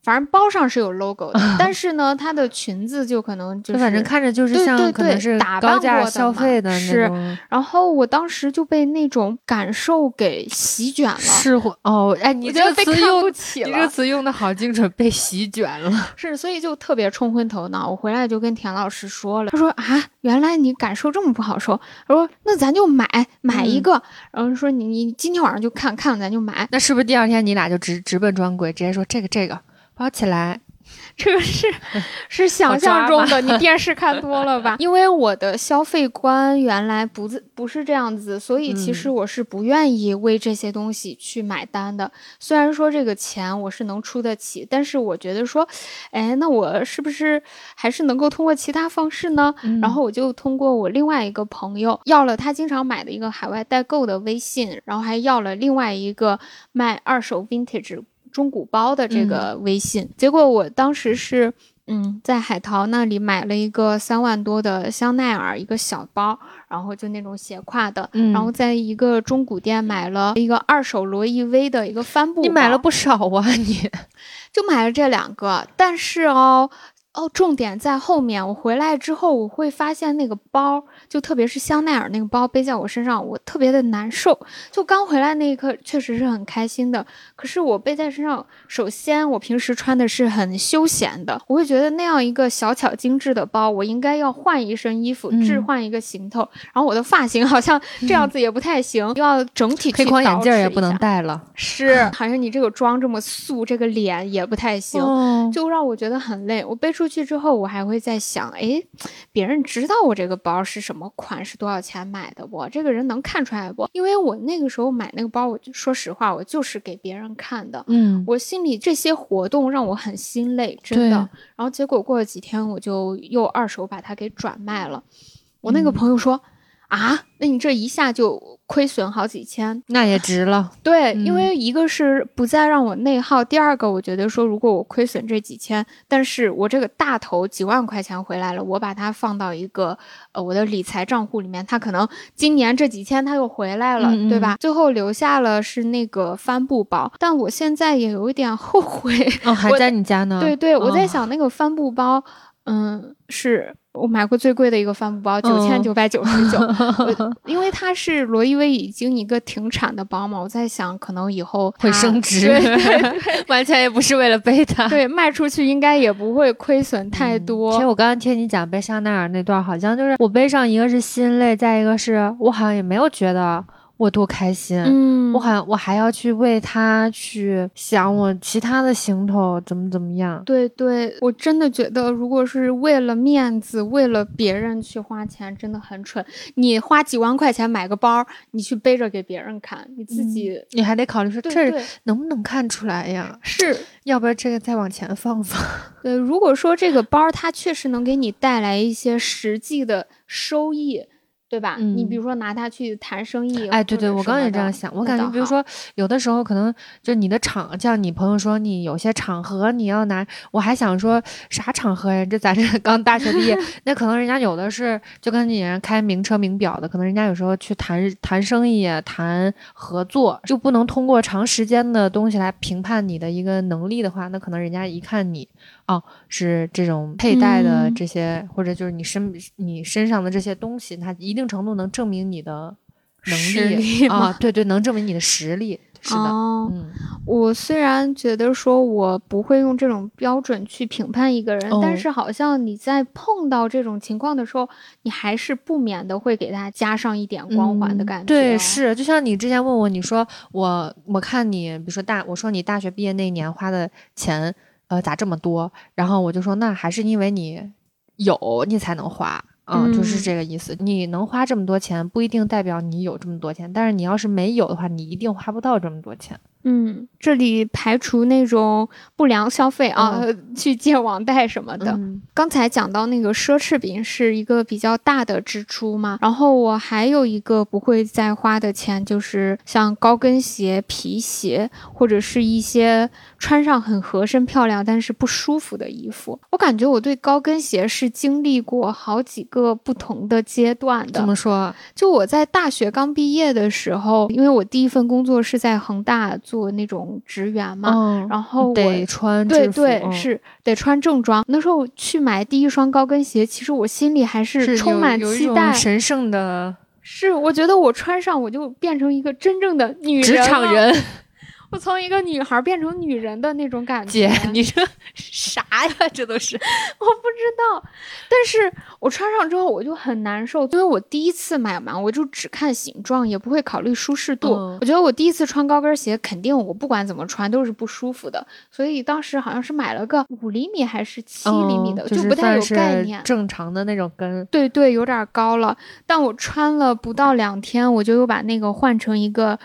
反正包上是有 logo 的，但是呢，它的裙子就可能就反正看着就是像可能是高价消费的是。然后我当时就被那种感受给席卷了。是哦，哎，你这个词用你这个词用的好精准，被席卷了。是，所以就特别冲昏头脑。我回来就跟田老师说了，他说啊，原来你感受这么不好受。他说那咱就买买一个，然后说你你今天晚上就看看咱就买。那是不是第二天你俩就直直奔专柜，直接说这个这个？包起来，这个是 是想象中的，你电视看多了吧？因为我的消费观原来不不是这样子，所以其实我是不愿意为这些东西去买单的。虽然说这个钱我是能出得起，但是我觉得说，哎，那我是不是还是能够通过其他方式呢？然后我就通过我另外一个朋友要了他经常买的一个海外代购的微信，然后还要了另外一个卖二手 vintage。中古包的这个微信，结果我当时是，嗯，在海淘那里买了一个三万多的香奈儿一个小包，然后就那种斜挎的，然后在一个中古店买了一个二手罗意威的一个帆布。你买了不少啊，你 就买了这两个，但是哦。哦，重点在后面。我回来之后，我会发现那个包，就特别是香奈儿那个包背在我身上，我特别的难受。就刚回来那一刻，确实是很开心的。可是我背在身上，首先我平时穿的是很休闲的，我会觉得那样一个小巧精致的包，我应该要换一身衣服，置换一个行头。然后我的发型好像这样子也不太行，又要整体黑框眼镜也不能戴了。是，好像你这个妆这么素，这个脸也不太行，就让我觉得很累。我背出去之后，我还会在想，哎，别人知道我这个包是什么款，是多少钱买的不？这个人能看出来不？因为我那个时候买那个包，我就说实话，我就是给别人看的。嗯，我心里这些活动让我很心累，真的。然后结果过了几天，我就又二手把它给转卖了。我那个朋友说。啊，那你这一下就亏损好几千，那也值了。对，因为一个是不再让我内耗，第二个我觉得说，如果我亏损这几千，但是我这个大头几万块钱回来了，我把它放到一个呃我的理财账户里面，它可能今年这几千它又回来了，对吧？最后留下了是那个帆布包，但我现在也有一点后悔。哦，还在你家呢？对对，我在想那个帆布包，嗯，是。我买过最贵的一个帆布包，九千九百九十九，因为它是罗意威已经一个停产的包嘛。我在想，可能以后会升 值，完全也不是为了背它。对，卖出去应该也不会亏损太多。其实我刚刚听你讲背香奈儿那段，好像就是我背上一个是心累，再一个是我好像也没有觉得。我多开心！嗯，我好像我还要去为他去想我其他的行头怎么怎么样。对对，我真的觉得，如果是为了面子，为了别人去花钱，真的很蠢。你花几万块钱买个包，你去背着给别人看，你自己你还得考虑说这能不能看出来呀？是，要不然这个再往前放放。对，如果说这个包它确实能给你带来一些实际的收益。对吧？你比如说拿它去谈生意，哎，对对，我刚也这样想。我感觉，比如说有的时候可能就你的场，像你朋友说你有些场合你要拿，我还想说啥场合呀？这咱这刚大学毕业，那可能人家有的是就跟你开名车名表的，可能人家有时候去谈谈生意、谈合作，就不能通过长时间的东西来评判你的一个能力的话，那可能人家一看你。哦，是这种佩戴的这些，或者就是你身你身上的这些东西，它一定程度能证明你的能力啊，对对，能证明你的实力。是的，嗯，我虽然觉得说我不会用这种标准去评判一个人，但是好像你在碰到这种情况的时候，你还是不免的会给他加上一点光环的感觉。对，是，就像你之前问我，你说我我看你，比如说大，我说你大学毕业那年花的钱。呃，咋这么多？然后我就说，那还是因为你有，你才能花，嗯，就是这个意思。你能花这么多钱，不一定代表你有这么多钱，但是你要是没有的话，你一定花不到这么多钱。嗯，这里排除那种不良消费啊，去借网贷什么的。刚才讲到那个奢侈品是一个比较大的支出嘛，然后我还有一个不会再花的钱，就是像高跟鞋、皮鞋，或者是一些穿上很合身、漂亮但是不舒服的衣服。我感觉我对高跟鞋是经历过好几个不同的阶段的。怎么说？就我在大学刚毕业的时候，因为我第一份工作是在恒大。做那种职员嘛，然后得穿对对是得穿正装。那时候去买第一双高跟鞋，其实我心里还是充满期待，神圣的。是，我觉得我穿上我就变成一个真正的女职场人。我从一个女孩变成女人的那种感觉，姐，你这啥呀？这都是 我不知道，但是我穿上之后我就很难受，因为我第一次买嘛，我就只看形状，也不会考虑舒适度。我觉得我第一次穿高跟鞋，肯定我不管怎么穿都是不舒服的，所以当时好像是买了个五厘米还是七厘米的，就不太有概念。正常的那种跟，对对，有点高了。但我穿了不到两天，我就又把那个换成一个。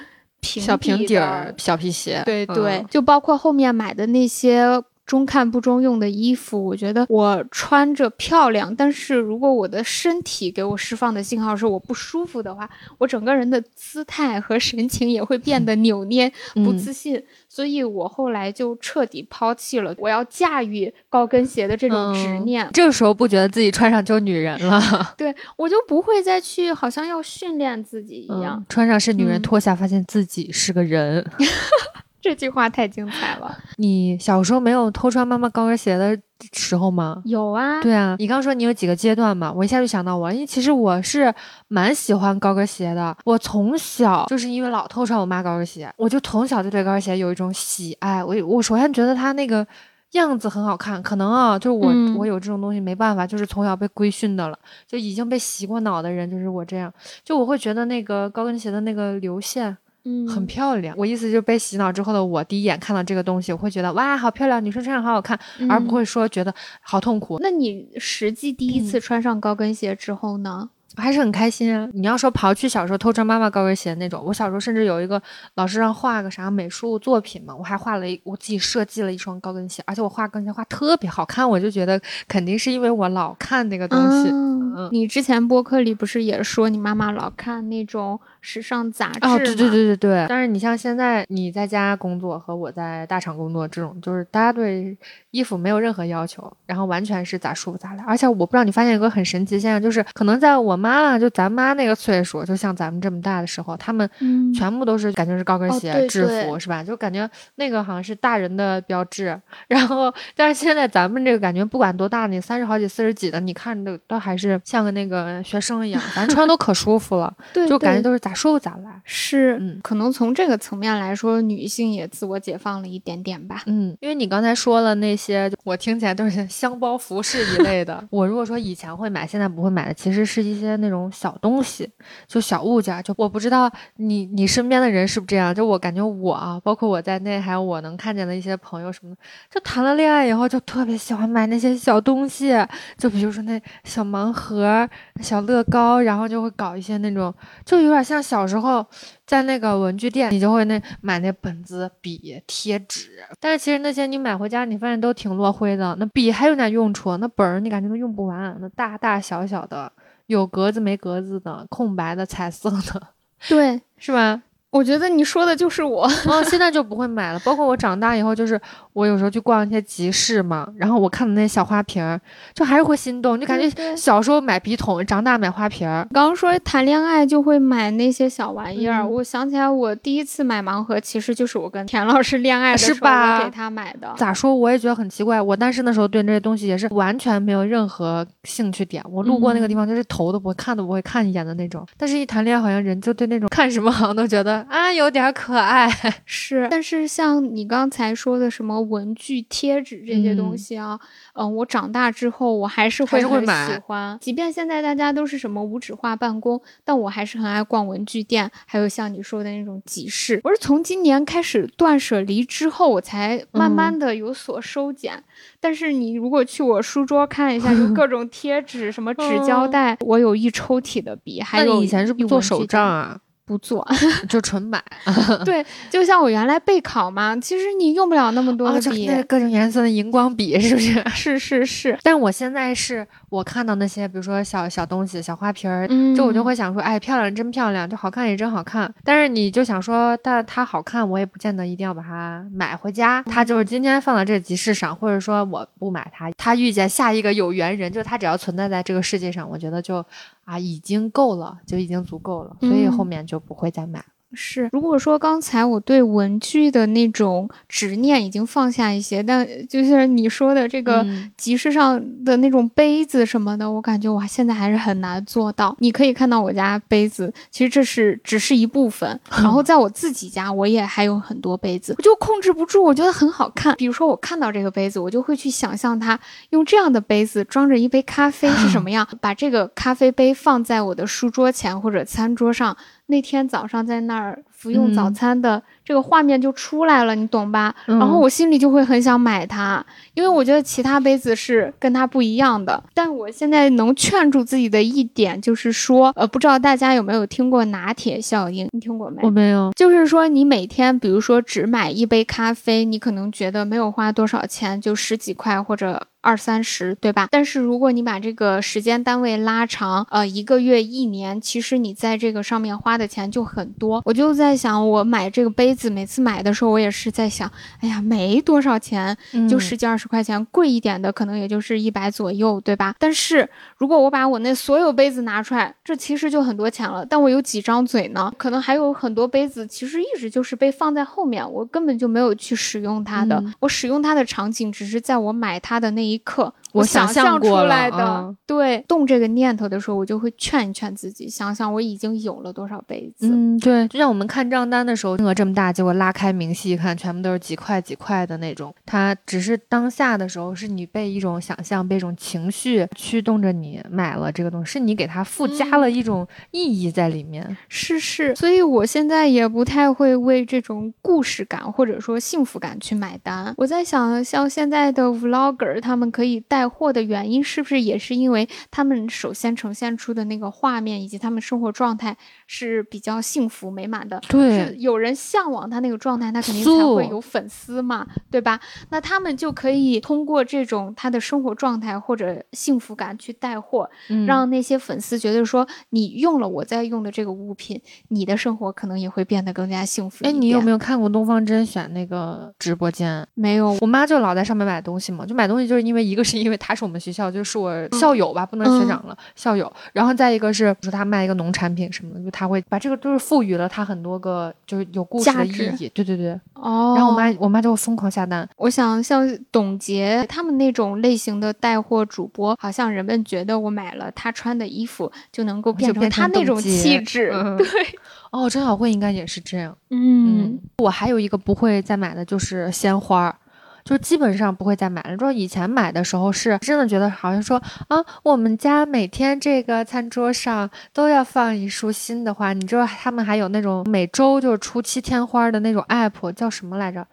小平底儿小皮鞋，对对，就包括后面买的那些。中看不中用的衣服，我觉得我穿着漂亮，但是如果我的身体给我释放的信号是我不舒服的话，我整个人的姿态和神情也会变得扭捏、不自信，所以我后来就彻底抛弃了我要驾驭高跟鞋的这种执念。这个时候不觉得自己穿上就女人了，对我就不会再去好像要训练自己一样，穿上是女人，脱下发现自己是个人。这句话太精彩了。你小时候没有偷穿妈妈高跟鞋的时候吗？有啊。对啊，你刚说你有几个阶段嘛？我一下就想到我，因为其实我是蛮喜欢高跟鞋的。我从小就是因为老偷穿我妈高跟鞋，我就从小就对高跟鞋有一种喜爱。我我首先觉得它那个。样子很好看，可能啊，就是我我有这种东西没办法，就是从小被规训的了，就已经被洗过脑的人，就是我这样，就我会觉得那个高跟鞋的那个流线，嗯，很漂亮。我意思就是被洗脑之后的我，第一眼看到这个东西，我会觉得哇，好漂亮，女生穿上好好看，而不会说觉得好痛苦。那你实际第一次穿上高跟鞋之后呢？还是很开心啊！你要说刨去小时候偷穿妈妈高跟鞋那种，我小时候甚至有一个老师让画个啥美术作品嘛，我还画了一我自己设计了一双高跟鞋，而且我画高跟鞋画特别好看，我就觉得肯定是因为我老看那个东西。嗯，你之前播客里不是也说你妈妈老看那种时尚杂志？哦，对对对对对。但是你像现在你在家工作和我在大厂工作这种，就是大家对衣服没有任何要求，然后完全是咋舒服咋来。而且我不知道你发现一个很神奇现象，就是可能在我。妈妈就咱妈那个岁数，就像咱们这么大的时候，他们全部都是感觉是高跟鞋制服，是吧？就感觉那个好像是大人的标志。然后，但是现在咱们这个感觉，不管多大，你三十好几、四十几的，你看着都还是像个那个学生一样，咱穿都可舒服了，就感觉都是咋舒服咋来。是，嗯可能从这个层面来说，女性也自我解放了一点点吧。嗯，因为你刚才说了那些，我听起来都是箱包、服饰一类的。我如果说以前会买，现在不会买的，其实是一些。那种小东西，就小物件，就我不知道你你身边的人是不是这样？就我感觉我啊，包括我在内，还有我能看见的一些朋友什么的，就谈了恋爱以后就特别喜欢买那些小东西，就比如说那小盲盒、小乐高，然后就会搞一些那种，就有点像小时候在那个文具店，你就会那买那本子、笔、贴纸。但是其实那些你买回家，你发现都挺落灰的。那笔还有点用处，那本儿你感觉都用不完，那大大小小的。有格子没格子的，空白的，彩色的，对，是吧？我觉得你说的就是我，哦，现在就不会买了。包括我长大以后，就是我有时候去逛一些集市嘛，然后我看的那些小花瓶儿，就还是会心动，就感觉小时候买笔筒，长大买花瓶儿。刚刚说谈恋爱就会买那些小玩意儿，我想起来我第一次买盲盒，其实就是我跟田老师恋爱的时候给他买的。咋说？我也觉得很奇怪。我单身的时候对那些东西也是完全没有任何兴趣点，我路过那个地方就是头都不会看都不会看一眼的那种。但是一谈恋爱，好像人就对那种看什么好像都觉得。啊，有点可爱，是。但是像你刚才说的什么文具、贴纸这些东西啊，嗯，我长大之后我还是会很喜欢。即便现在大家都是什么无纸化办公，但我还是很爱逛文具店，还有像你说的那种集市。我是从今年开始断舍离之后，我才慢慢的有所收减。但是你如果去我书桌看一下，就各种贴纸、什么纸胶 带，我有一抽屉的笔，还有以前是不做手账啊。不做，就纯买。对，就像我原来备考嘛，其实你用不了那么多的笔，各种颜色的荧光笔，是不是？是是是。但我现在是我看到那些，比如说小小东西、小花瓶儿，就我就会想说，哎，漂亮，真漂亮，就好看也真好看。但是你就想说，但它好看，我也不见得一定要把它买回家。它就是今天放到这个集市上，或者说我不买它，它遇见下一个有缘人，就是它只要存在在这个世界上，我觉得就。啊，已经够了，就已经足够了，所以后面就不会再买。是，如果说刚才我对文具的那种执念已经放下一些，但就是你说的这个集市上的那种杯子什么的，我感觉我现在还是很难做到。你可以看到我家杯子，其实这是只是一部分，然后在我自己家我也还有很多杯子，我就控制不住，我觉得很好看。比如说我看到这个杯子，我就会去想象它用这样的杯子装着一杯咖啡是什么 样，把这个咖啡杯放在我的书桌前或者餐桌上。那天早上在那儿服用早餐的这个画面就出来了，你懂吧？然后我心里就会很想买它，因为我觉得其他杯子是跟它不一样的。但我现在能劝住自己的一点就是说，呃，不知道大家有没有听过拿铁效应？你听过没？我没有。就是说，你每天比如说只买一杯咖啡，你可能觉得没有花多少钱，就十几块或者。二三十，对吧？但是如果你把这个时间单位拉长，呃，一个月、一年，其实你在这个上面花的钱就很多。我就在想，我买这个杯杯子每次买的时候，我也是在想，哎呀，没多少钱，就十几二十块钱，贵一点的可能也就是一百左右，对吧？但是如果我把我那所有杯子拿出来，这其实就很多钱了。但我有几张嘴呢？可能还有很多杯子，其实一直就是被放在后面，我根本就没有去使用它的。我使用它的场景只是在我买它的那一刻。我想象出来的，对，动这个念头的时候，我就会劝一劝自己，想想我已经有了多少杯子。嗯，对，就像我们看账单的时候，金额这么大，结果拉开明细一看，全部都是几块几块的那种。它只是当下的时候，是你被一种想象、被一种情绪驱动着你买了这个东西，是你给它附加了一种意义在里面。是是，所以我现在也不太会为这种故事感或者说幸福感去买单。我在想，像现在的 vlogger，他们可以带。带货的原因是不是也是因为他们首先呈现出的那个画面以及他们生活状态是比较幸福美满的？对，有人向往他那个状态，他肯定才会有粉丝嘛，对吧？那他们就可以通过这种他的生活状态或者幸福感去带货，让那些粉丝觉得说你用了我在用的这个物品，你的生活可能也会变得更加幸福。哎，你有没有看过东方甄选那个直播间？没有，我妈就老在上面买东西嘛，就买东西就是因为一个是因为。他是我们学校，就是我校友吧，不能学长了，校友。然后再一个是说他卖一个农产品什么的，就他会把这个就是赋予了他很多个就是有故事的意义。对对对。哦。然后我妈我妈就会疯狂下单。我想像董洁他们那种类型的带货主播，好像人们觉得我买了他穿的衣服就能够变成他那种气质。对。哦，张小慧应该也是这样。嗯。我还有一个不会再买的就是鲜花。就基本上不会再买了。说以前买的时候是真的觉得好像说啊，我们家每天这个餐桌上都要放一束新的花。你知道他们还有那种每周就是出七天花的那种 app，叫什么来着？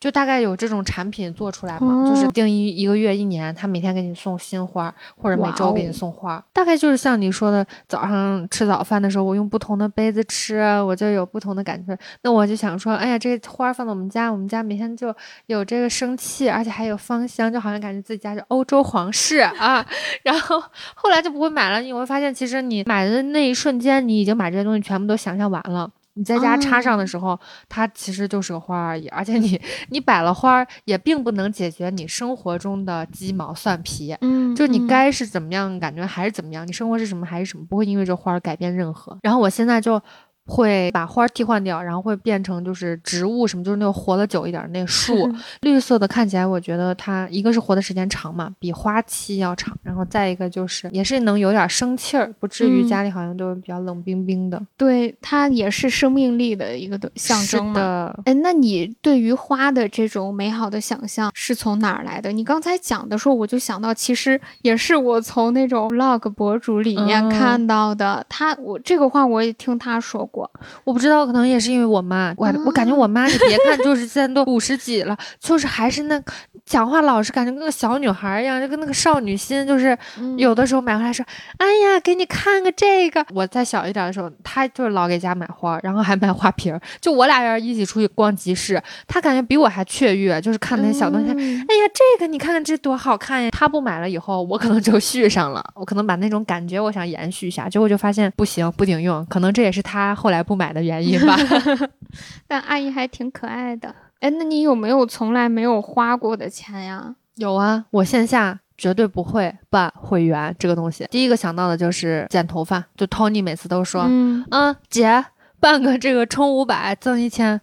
就大概有这种产品做出来嘛，就是定一一个月、一年，他每天给你送新花，或者每周给你送花。大概就是像你说的，早上吃早饭的时候，我用不同的杯子吃，我就有不同的感觉。那我就想说，哎呀，这个花放到我们家，我们家每天就有这个生气，而且还有芳香，就好像感觉自己家是欧洲皇室啊。然后后来就不会买了，你会发现，其实你买的那一瞬间，你已经把这些东西全部都想象完了。你在家插上的时候，它其实就是个花而已，而且你你摆了花也并不能解决你生活中的鸡毛蒜皮，嗯，就你该是怎么样，感觉还是怎么样，你生活是什么还是什么，不会因为这花改变任何。然后我现在就。会把花替换掉，然后会变成就是植物什么，就是那种活得久一点的那树，绿色的，看起来我觉得它一个是活的时间长嘛，比花期要长，然后再一个就是也是能有点生气儿，不至于家里好像都比较冷冰冰的。对，它也是生命力的一个象征嘛。哎，那你对于花的这种美好的想象是从哪儿来的？你刚才讲的时候，我就想到，其实也是我从那种 vlog 博主里面看到的。他，我这个话我也听他说。过，我不知道，可能也是因为我妈，我我感觉我妈，你别看就是现在都五十几了，就是还是那讲话老是感觉跟个小女孩一样，就跟那个少女心，就是有的时候买回来说，哎呀，给你看个这个。我再小一点的时候，她就是老给家买花，然后还买花瓶。就我俩要是一起出去逛集市，她感觉比我还雀跃，就是看那些小东西。哎呀，这个你看看这多好看呀！她不买了以后，我可能就续上了，我可能把那种感觉我想延续一下，结果就发现不行，不顶用。可能这也是她。后来不买的原因吧，但阿姨还挺可爱的。哎，那你有没有从来没有花过的钱呀？有啊，我线下绝对不会办会员这个东西。第一个想到的就是剪头发，就 Tony 每次都说，嗯，姐办个这个充五百赠一千，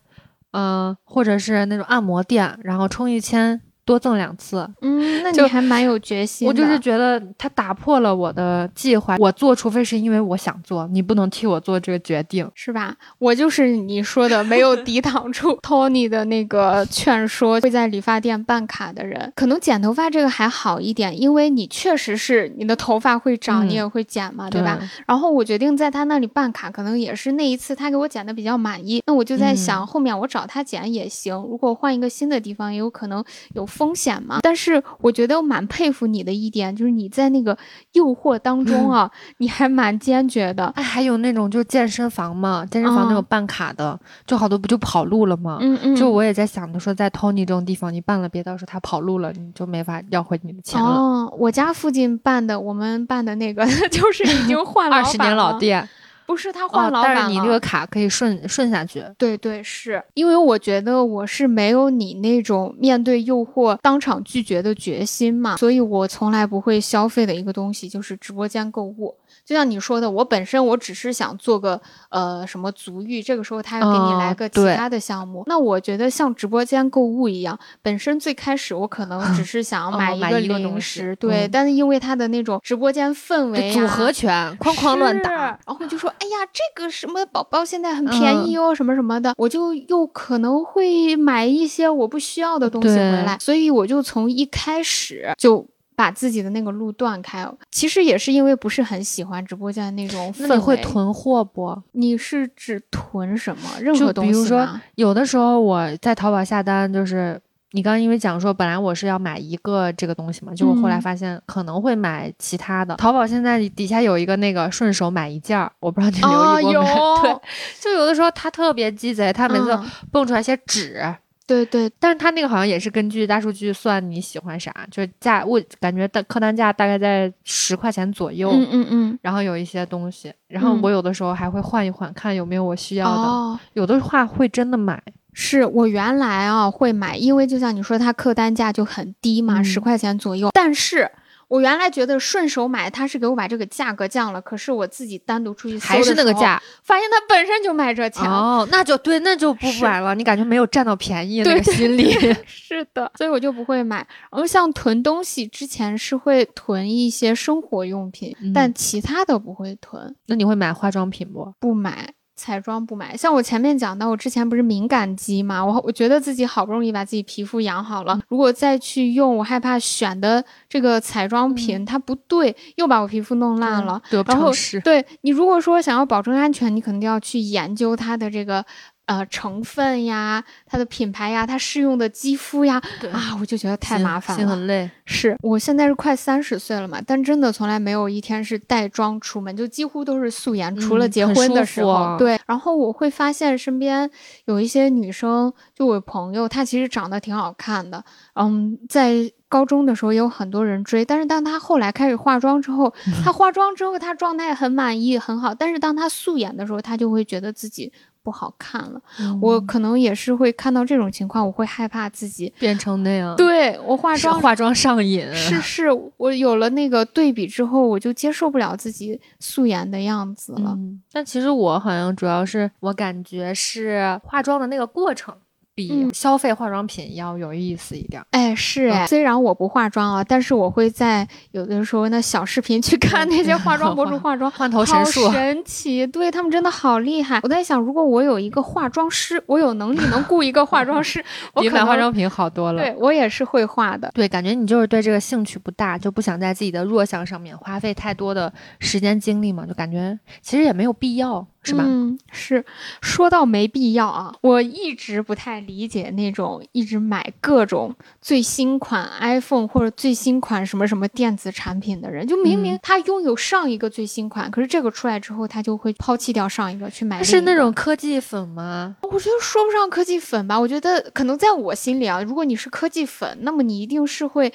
嗯，或者是那种按摩店，然后充一千。多赠两次，嗯，那你还蛮有决心。我就是觉得他打破了我的计划，我做，除非是因为我想做，你不能替我做这个决定，是吧？我就是你说的没有 抵挡住 Tony 的那个劝说，会在理发店办卡的人，可能剪头发这个还好一点，因为你确实是你的头发会长，你也会剪嘛，对吧？然后我决定在他那里办卡，可能也是那一次他给我剪的比较满意，那我就在想，后面我找他剪也行，如果换一个新的地方，也有可能有。风险嘛，但是我觉得我蛮佩服你的一点，就是你在那个诱惑当中啊，你还蛮坚决的。哎，还有那种就是健身房嘛，健身房那种办卡的，就好多不就跑路了吗？嗯嗯。就我也在想着说，在 Tony 这种地方，你办了，别到时候他跑路了，你就没法要回你的钱了。哦，我家附近办的，我们办的那个 就是已经换了 二十年老店。不是他换老板但是你那个卡可以顺顺下去。对对，是因为我觉得我是没有你那种面对诱惑当场拒绝的决心嘛，所以我从来不会消费的一个东西就是直播间购物。就像你说的，我本身我只是想做个呃什么足浴，这个时候他要给你来个其他的项目。那我觉得像直播间购物一样，本身最开始我可能只是想买一个零食，对，但是因为他的那种直播间氛围组合拳，哐哐乱打，然后就说哎呀这个什么宝宝现在很便宜哦什么什么的，我就又可能会买一些我不需要的东西回来，所以我就从一开始就。把自己的那个路断开，其实也是因为不是很喜欢直播间那种氛围。你会囤货不？你是指囤什么？任何东西比如说，有的时候我在淘宝下单，就是你刚刚因为讲说，本来我是要买一个这个东西嘛，就我后来发现可能会买其他的。淘宝现在底下有一个那个顺手买一件儿，我不知道你留意过没？对，就有的时候他特别鸡贼，他每次蹦出来些纸。对对，但是他那个好像也是根据大数据算你喜欢啥，就是价我感觉的客单价大概在十块钱左右，嗯嗯嗯，然后有一些东西，然后我有的时候还会换一换，看有没有我需要的，有的话会真的买。是我原来啊会买，因为就像你说，它客单价就很低嘛，十块钱左右，但是。我原来觉得顺手买，他是给我把这个价格降了，可是我自己单独出去还是那个价，发现它本身就卖这钱哦，那就对，那就不买了。你感觉没有占到便宜 那个心理，是的，所以我就不会买。然后像囤东西之前是会囤一些生活用品，但其他的不会囤。那你会买化妆品不？不买。彩妆不买，像我前面讲到，我之前不是敏感肌嘛，我我觉得自己好不容易把自己皮肤养好了，如果再去用，我害怕选的这个彩妆品它不对，又把我皮肤弄烂了。然后对你如果说想要保证安全，你肯定要去研究它的这个。呃，成分呀，它的品牌呀，它适用的肌肤呀，啊，我就觉得太麻烦了，心很累。是我现在是快三十岁了嘛，但真的从来没有一天是带妆出门，就几乎都是素颜，除了结婚的时候。对，然后我会发现身边有一些女生，就我朋友，她其实长得挺好看的，嗯，在高中的时候也有很多人追，但是当她后来开始化妆之后，她化妆之后她状态很满意很好，但是当她素颜的时候，她就会觉得自己。不好看了，我可能也是会看到这种情况，我会害怕自己变成那样。对我化妆化妆上瘾，是是，我有了那个对比之后，我就接受不了自己素颜的样子了。但其实我好像主要是我感觉是化妆的那个过程。比消费化妆品要有意思一点。哎，是哎，虽然我不化妆啊，但是我会在有的时候那小视频去看那些化妆博主化妆，换头神术，好神奇！对他们真的好厉害。我在想，如果我有一个化妆师，我有能力能雇一个化妆师，比买化妆品好多了。对我也是会画的。对，感觉你就是对这个兴趣不大，就不想在自己的弱项上面花费太多的时间精力嘛，就感觉其实也没有必要。是吧？嗯，是。说到没必要啊，我一直不太理解那种一直买各种最新款 iPhone 或者最新款什么什么电子产品的人。就明明他拥有上一个最新款，可是这个出来之后，他就会抛弃掉上一个去买。是那种科技粉吗？我觉得说不上科技粉吧。我觉得可能在我心里啊，如果你是科技粉，那么你一定是会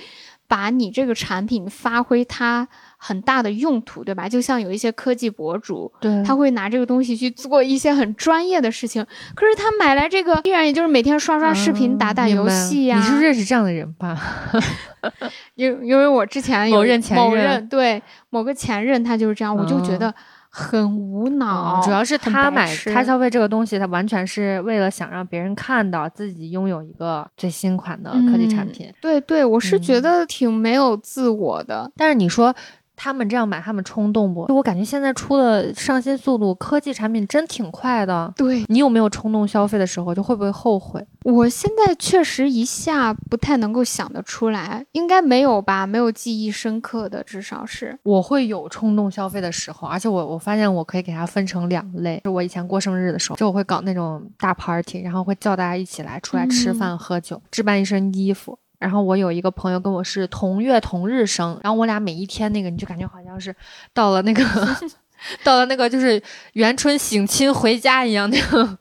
把你这个产品发挥它。很大的用途，对吧？就像有一些科技博主，对，他会拿这个东西去做一些很专业的事情。可是他买来这个，依然也就是每天刷刷视频、打打游戏呀。你是认识这样的人吧？因因为我之前有某任前任，对某个前任，他就是这样，我就觉得很无脑。主要是他买他消费这个东西，他完全是为了想让别人看到自己拥有一个最新款的科技产品。对对，我是觉得挺没有自我的。但是你说。他们这样买，他们冲动不？我感觉现在出的上新速度，科技产品真挺快的。对你有没有冲动消费的时候，就会不会后悔？我现在确实一下不太能够想得出来，应该没有吧？没有记忆深刻的，至少是我会有冲动消费的时候，而且我我发现我可以给它分成两类。就我以前过生日的时候，就我会搞那种大 party，然后会叫大家一起来出来吃饭喝酒，置办一身衣服。然后我有一个朋友跟我是同月同日生，然后我俩每一天那个你就感觉好像是到了那个 到了那个就是元春省亲回家一样那种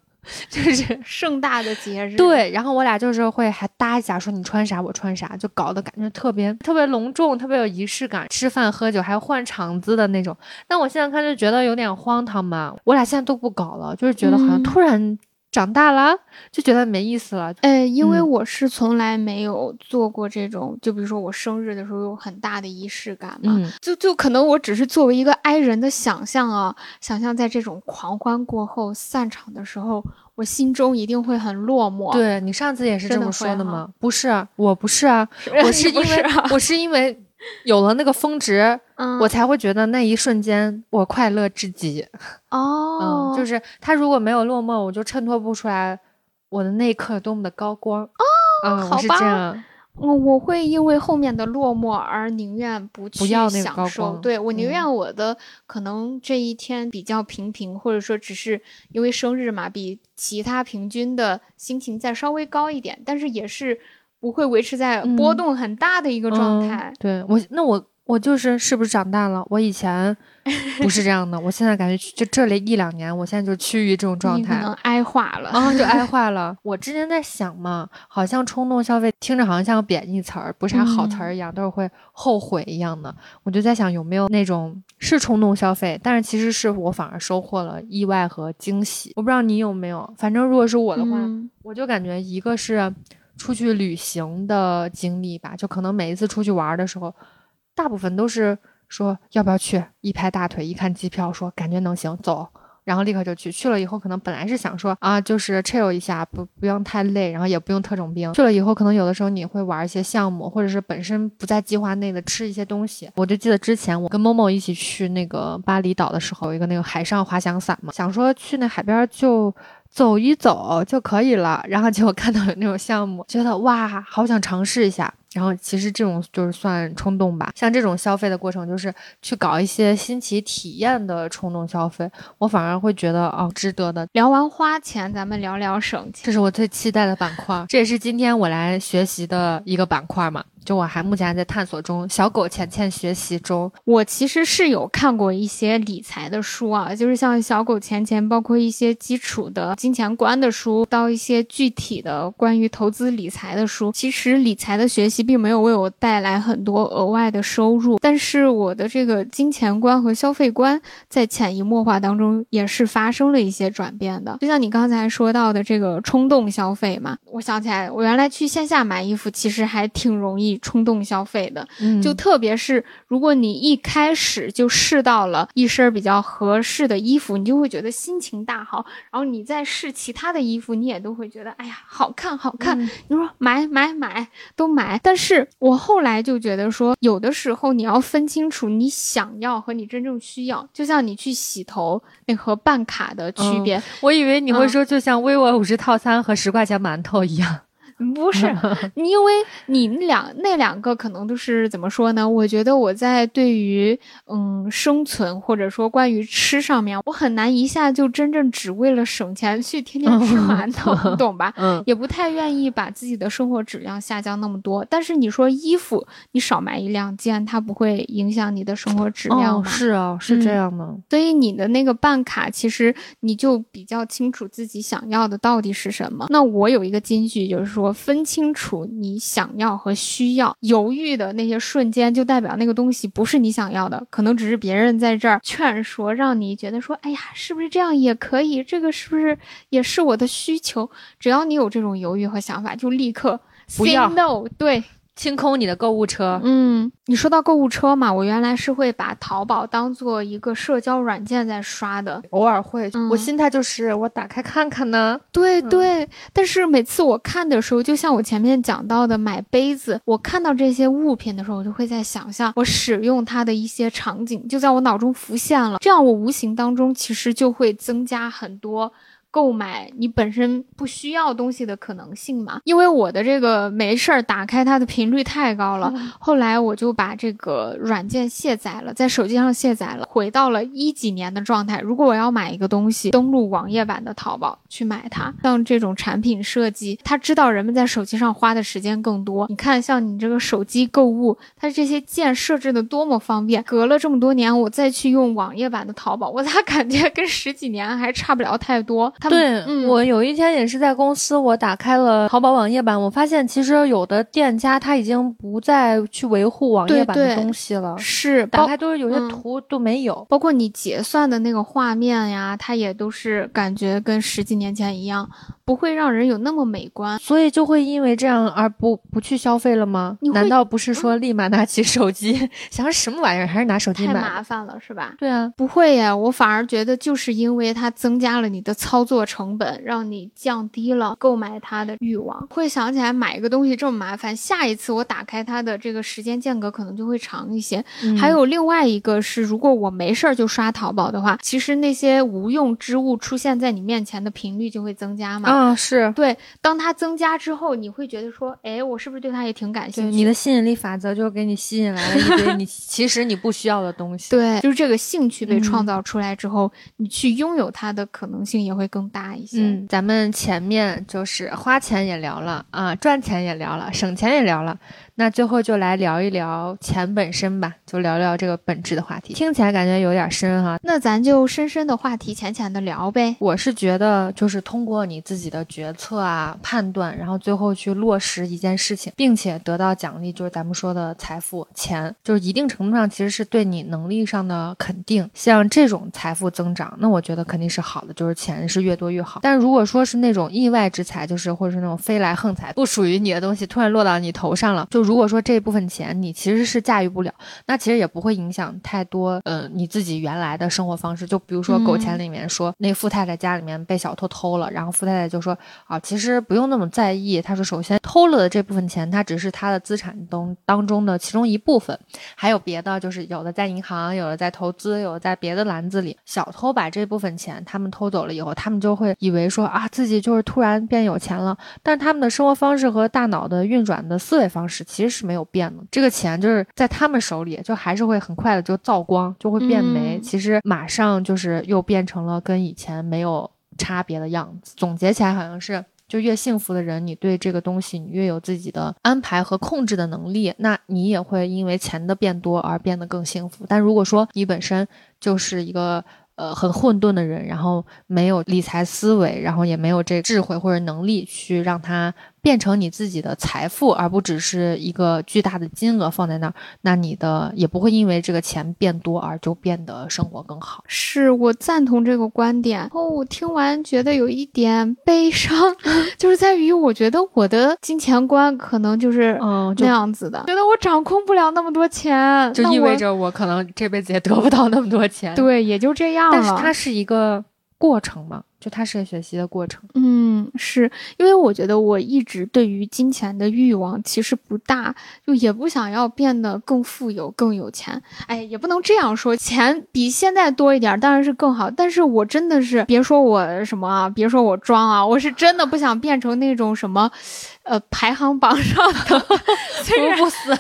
就是 盛大的节日。对，然后我俩就是会还搭一下，说你穿啥我穿啥，就搞得感觉特别特别隆重，特别有仪式感。吃饭喝酒还换场子的那种。但我现在看就觉得有点荒唐嘛。我俩现在都不搞了，就是觉得好像突然。长大了就觉得没意思了，哎，因为我是从来没有做过这种，就比如说我生日的时候有很大的仪式感嘛，就就可能我只是作为一个 I 人的想象啊，想象在这种狂欢过后散场的时候，我心中一定会很落寞。对你上次也是这么说的吗？不是，我不 是啊，我是因为我是因为。有了那个峰值，我才会觉得那一瞬间我快乐至极。哦，嗯，就是他如果没有落寞，我就衬托不出来我的那一刻多么的高光。哦，好吧，我我会因为后面的落寞而宁愿不去享受。对我宁愿我的可能这一天比较平平，或者说只是因为生日嘛，比其他平均的心情再稍微高一点，但是也是。不会维持在波动很大的一个状态。对我，那我我就是是不是长大了？我以前 不是这样的，我现在感觉就这里一两年，我现在就趋于这种状态，可能挨化了啊，就挨 化了。我之前在想嘛，好像冲动消费听着好像像个贬义词儿，不是啥好词儿一样，都是会后悔一样的。我就在想有没有那种是冲动消费，但是其实是我反而收获了意外和惊喜。我不知道你有没有，反正如果是我的话，我就感觉一个是。出去旅行的经历吧，就可能每一次出去玩的时候，大部分都是说要不要去，一拍大腿，一看机票，说感觉能行，走，然后立刻就去。去了以后，可能本来是想说啊，就是 chill 一下，不不用太累，然后也不用特种兵。去了以后，可能有的时候你会玩一些项目，或者是本身不在计划内的吃一些东西。我就记得之前我跟某某一起去那个巴厘岛的时候，有一个那个海上滑翔伞嘛，想说去那海边就。走一走就可以了，然后结果看到有那种项目，觉得哇，好想尝试一下。然后其实这种就是算冲动吧，像这种消费的过程，就是去搞一些新奇体验的冲动消费，我反而会觉得哦，值得的。聊完花钱，咱们聊聊省钱，这是我最期待的板块，这也是今天我来学习的一个板块嘛。就我还目前还在探索中，小狗钱钱学习中。我其实是有看过一些理财的书啊，就是像小狗钱钱，包括一些基础的金钱观的书，到一些具体的关于投资理财的书。其实理财的学习并没有为我带来很多额外的收入，但是我的这个金钱观和消费观在潜移默化当中也是发生了一些转变的。就像你刚才说到的这个冲动消费嘛，我想起来，我原来去线下买衣服，其实还挺容易。冲动消费的，嗯就特别是如果你一开始就试到了一身比较合适的衣服，你就会觉得心情大好。然后你再试其他的衣服，你也都会觉得哎呀好看好看。你说买买买都买。但是我后来就觉得说，有的时候你要分清楚你想要和你真正需要。就像你去洗头那和办卡的区别，我以为你会说就像 vivo 五十套餐和十块钱馒头一样。不是，因为你两那两个可能都是怎么说呢？我觉得我在对于嗯生存或者说关于吃上面，我很难一下就真正只为了省钱去天天吃馒头，你懂吧？嗯，也不太愿意把自己的生活质量下降那么多。但是你说衣服，你少买一两件，它不会影响你的生活质量吗？是啊，是这样的。所以你的那个办卡，其实你就比较清楚自己想要的到底是什么。那我有一个金句，就是说。我分清楚你想要和需要，犹豫的那些瞬间，就代表那个东西不是你想要的，可能只是别人在这儿劝说，让你觉得说，哎呀，是不是这样也可以？这个是不是也是我的需求？只要你有这种犹豫和想法，就立刻 say no。对。清空你的购物车。嗯，你说到购物车嘛，我原来是会把淘宝当做一个社交软件在刷的，偶尔会。我心态就是我打开看看呢。对对，但是每次我看的时候，就像我前面讲到的买杯子，我看到这些物品的时候，我就会在想象我使用它的一些场景，就在我脑中浮现了。这样我无形当中其实就会增加很多。购买你本身不需要东西的可能性嘛？因为我的这个没事儿打开它的频率太高了，后来我就把这个软件卸载了，在手机上卸载了，回到了一几年的状态。如果我要买一个东西，登录网页版的淘宝去买它，像这种产品设计，它知道人们在手机上花的时间更多。你看，像你这个手机购物，它这些键设置的多么方便。隔了这么多年，我再去用网页版的淘宝，我咋感觉跟十几年还差不了太多？对我有一天也是在公司，我打开了淘宝网页版，我发现其实有的店家他已经不再去维护网页版的东西了，是打开都是有些图都没有，包括你结算的那个画面呀，它也都是感觉跟十几年前一样。不会让人有那么美观，所以就会因为这样而不不去消费了吗？难道不是说立马拿起手机 想什么玩意儿，还是拿手机买？太麻烦了，是吧？对啊，不会呀，我反而觉得就是因为它增加了你的操作成本，让你降低了购买它的欲望。会想起来买一个东西这么麻烦，下一次我打开它的这个时间间隔可能就会长一些。还有另外一个是，如果我没事儿就刷淘宝的话，其实那些无用之物出现在你面前的频率就会增加嘛。啊，是对，当它增加之后，你会觉得说，哎，我是不是对它也挺感兴趣？你的吸引力法则就给你吸引来了一堆你 其实你不需要的东西。对，就是这个兴趣被创造出来之后，你去拥有它的可能性也会更大一些。嗯，咱们前面就是花钱也聊了啊，赚钱也聊了，省钱也聊了。那最后就来聊一聊钱本身吧，就聊聊这个本质的话题。听起来感觉有点深哈，那咱就深深的话题，浅浅的聊呗。我是觉得，就是通过你自己的决策啊、判断，然后最后去落实一件事情，并且得到奖励，就是咱们说的财富、钱，就是一定程度上其实是对你能力上的肯定。像这种财富增长，那我觉得肯定是好的，就是钱是越多越好。但如果说是那种意外之财，就是或者是那种飞来横财，不属于你的东西突然落到你头上了，就。如果说这部分钱你其实是驾驭不了，那其实也不会影响太多，呃，你自己原来的生活方式。就比如说《狗钱》里面说，那富太太家里面被小偷偷了，然后富太太就说啊，其实不用那么在意。他说，首先偷了的这部分钱，它只是他的资产当当中的其中一部分，还有别的，就是有的在银行，有的在投资，有的在别的篮子里。小偷把这部分钱他们偷走了以后，他们就会以为说啊，自己就是突然变有钱了，但他们的生活方式和大脑的运转的思维方式。其实是没有变的，这个钱就是在他们手里，就还是会很快的就造光，就会变没。其实马上就是又变成了跟以前没有差别的样子。总结起来好像是，就越幸福的人，你对这个东西你越有自己的安排和控制的能力，那你也会因为钱的变多而变得更幸福。但如果说你本身就是一个呃很混沌的人，然后没有理财思维，然后也没有这智慧或者能力去让他。变成你自己的财富，而不只是一个巨大的金额放在那儿，那你的也不会因为这个钱变多而就变得生活更好。是我赞同这个观点。然后我听完觉得有一点悲伤，就是在于我觉得我的金钱观可能就是嗯那样子的，觉得我掌控不了那么多钱，就意味着我可能这辈子也得不到那么多钱。对，也就这样了。但是它是一个过程嘛。就它是个学习的过程，嗯，是因为我觉得我一直对于金钱的欲望其实不大，就也不想要变得更富有、更有钱。哎，也不能这样说，钱比现在多一点当然是更好。但是我真的是别说我什么啊，别说我装啊，我是真的不想变成那种什么。呃，排行榜上的，服不死。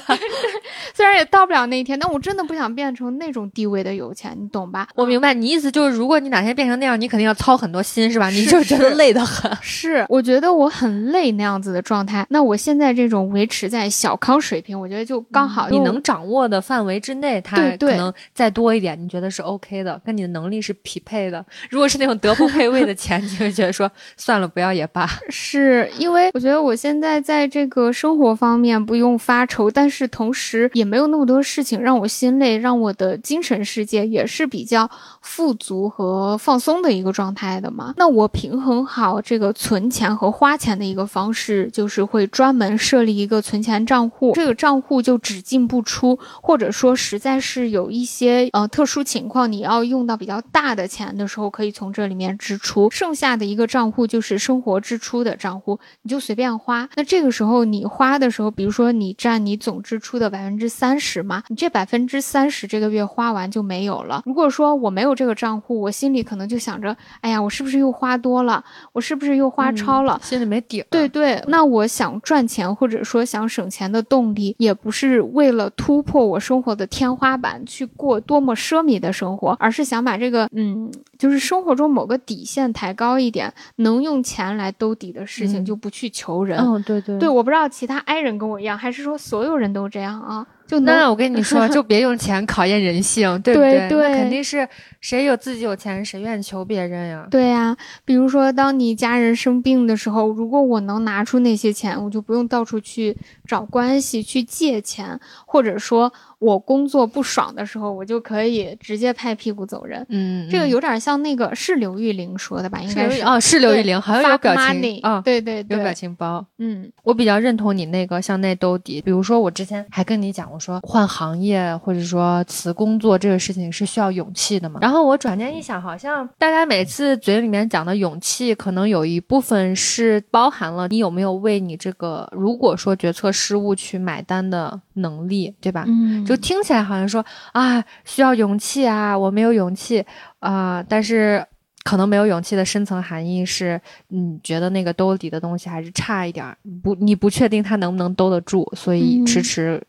虽然也到不了那一天，但我真的不想变成那种地位的有钱，你懂吧？我明白你意思，就是如果你哪天变成那样，你肯定要操很多心，是吧？你就觉得累得很。是，我觉得我很累那样子的状态。那我现在这种维持在小康水平，我觉得就刚好。你能掌握的范围之内，它可能再多一点，你觉得是 OK 的，跟你的能力是匹配的。如果是那种德不配位的钱，你就觉得说算了，不要也罢。是因为我觉得我现现在在这个生活方面不用发愁，但是同时也没有那么多事情让我心累，让我的精神世界也是比较富足和放松的一个状态的嘛。那我平衡好这个存钱和花钱的一个方式，就是会专门设立一个存钱账户，这个账户就只进不出，或者说实在是有一些呃特殊情况，你要用到比较大的钱的时候，可以从这里面支出。剩下的一个账户就是生活支出的账户，你就随便花。那这个时候你花的时候，比如说你占你总支出的百分之三十嘛，你这百分之三十这个月花完就没有了。如果说我没有这个账户，我心里可能就想着，哎呀，我是不是又花多了？我是不是又花超了？心里没底。对对，那我想赚钱或者说想省钱的动力，也不是为了突破我生活的天花板去过多么奢靡的生活，而是想把这个嗯，就是生活中某个底线抬高一点，能用钱来兜底的事情就不去求人。对对对，我不知道其他 I 人跟我一样，还是说所有人都这样啊？就那我跟你说，就别用钱考验人性，对不对？那肯定是谁有自己有钱，谁愿意求别人呀？对呀，比如说，当你家人生病的时候，如果我能拿出那些钱，我就不用到处去找关系去借钱，或者说。我工作不爽的时候，我就可以直接拍屁股走人。嗯，这个有点像那个是刘玉玲说的吧？应该是哦，是刘玉玲，好像有表情啊，对对对，有表情包。嗯，我比较认同你那个向内兜底。比如说，我之前还跟你讲，我说换行业或者说辞工作这个事情是需要勇气的嘛。然后我转念一想，好像大家每次嘴里面讲的勇气，可能有一部分是包含了你有没有为你这个如果说决策失误去买单的能力，对吧？嗯，就。听起来好像说啊，需要勇气啊，我没有勇气啊，但是可能没有勇气的深层含义是，你觉得那个兜底的东西还是差一点儿，不，你不确定它能不能兜得住，所以迟迟。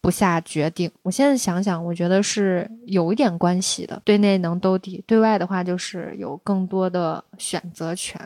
不下决定，我现在想想，我觉得是有一点关系的。对内能兜底，对外的话就是有更多的选择权。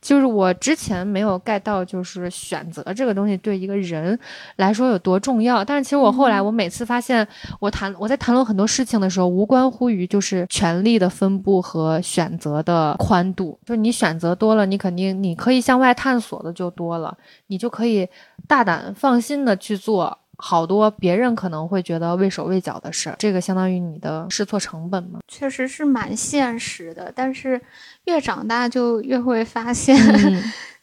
就是我之前没有 get 到，就是选择这个东西对一个人来说有多重要。但是其实我后来，我每次发现，我谈我在谈论很多事情的时候，无关乎于就是权力的分布和选择的宽度。就是你选择多了，你肯定你可以向外探索的就多了，你就可以大胆放心的去做。好多别人可能会觉得畏手畏脚的事儿，这个相当于你的试错成本嘛，确实是蛮现实的。但是越长大就越会发现。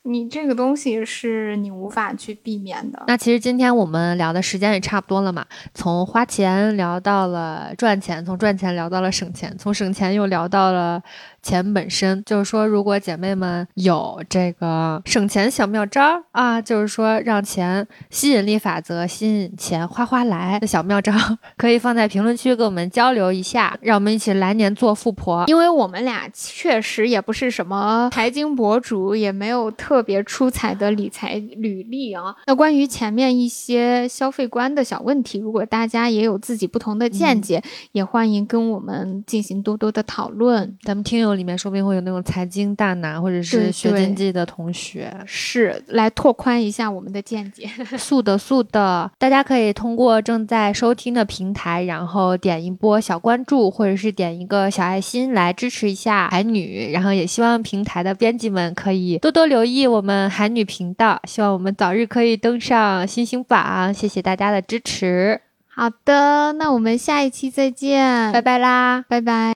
你这个东西是你无法去避免的。那其实今天我们聊的时间也差不多了嘛，从花钱聊到了赚钱，从赚钱聊到了省钱，从省钱又聊到了钱本身。就是说，如果姐妹们有这个省钱小妙招啊，就是说让钱吸引力法则吸引钱哗哗来的小妙招，可以放在评论区跟我们交流一下，让我们一起来年做富婆。因为我们俩确实也不是什么财经博主，也没有特。特别出彩的理财履历啊！那关于前面一些消费观的小问题，如果大家也有自己不同的见解，也欢迎跟我们进行多多的讨论。咱们听友里面说不定会有那种财经大拿或者是学经济的同学，是来拓宽一下我们的见解。素的素的，大家可以通过正在收听的平台，然后点一波小关注，或者是点一个小爱心来支持一下海女。然后也希望平台的编辑们可以多多留意。我们海女频道，希望我们早日可以登上星星榜，谢谢大家的支持。好的，那我们下一期再见，拜拜啦，拜拜。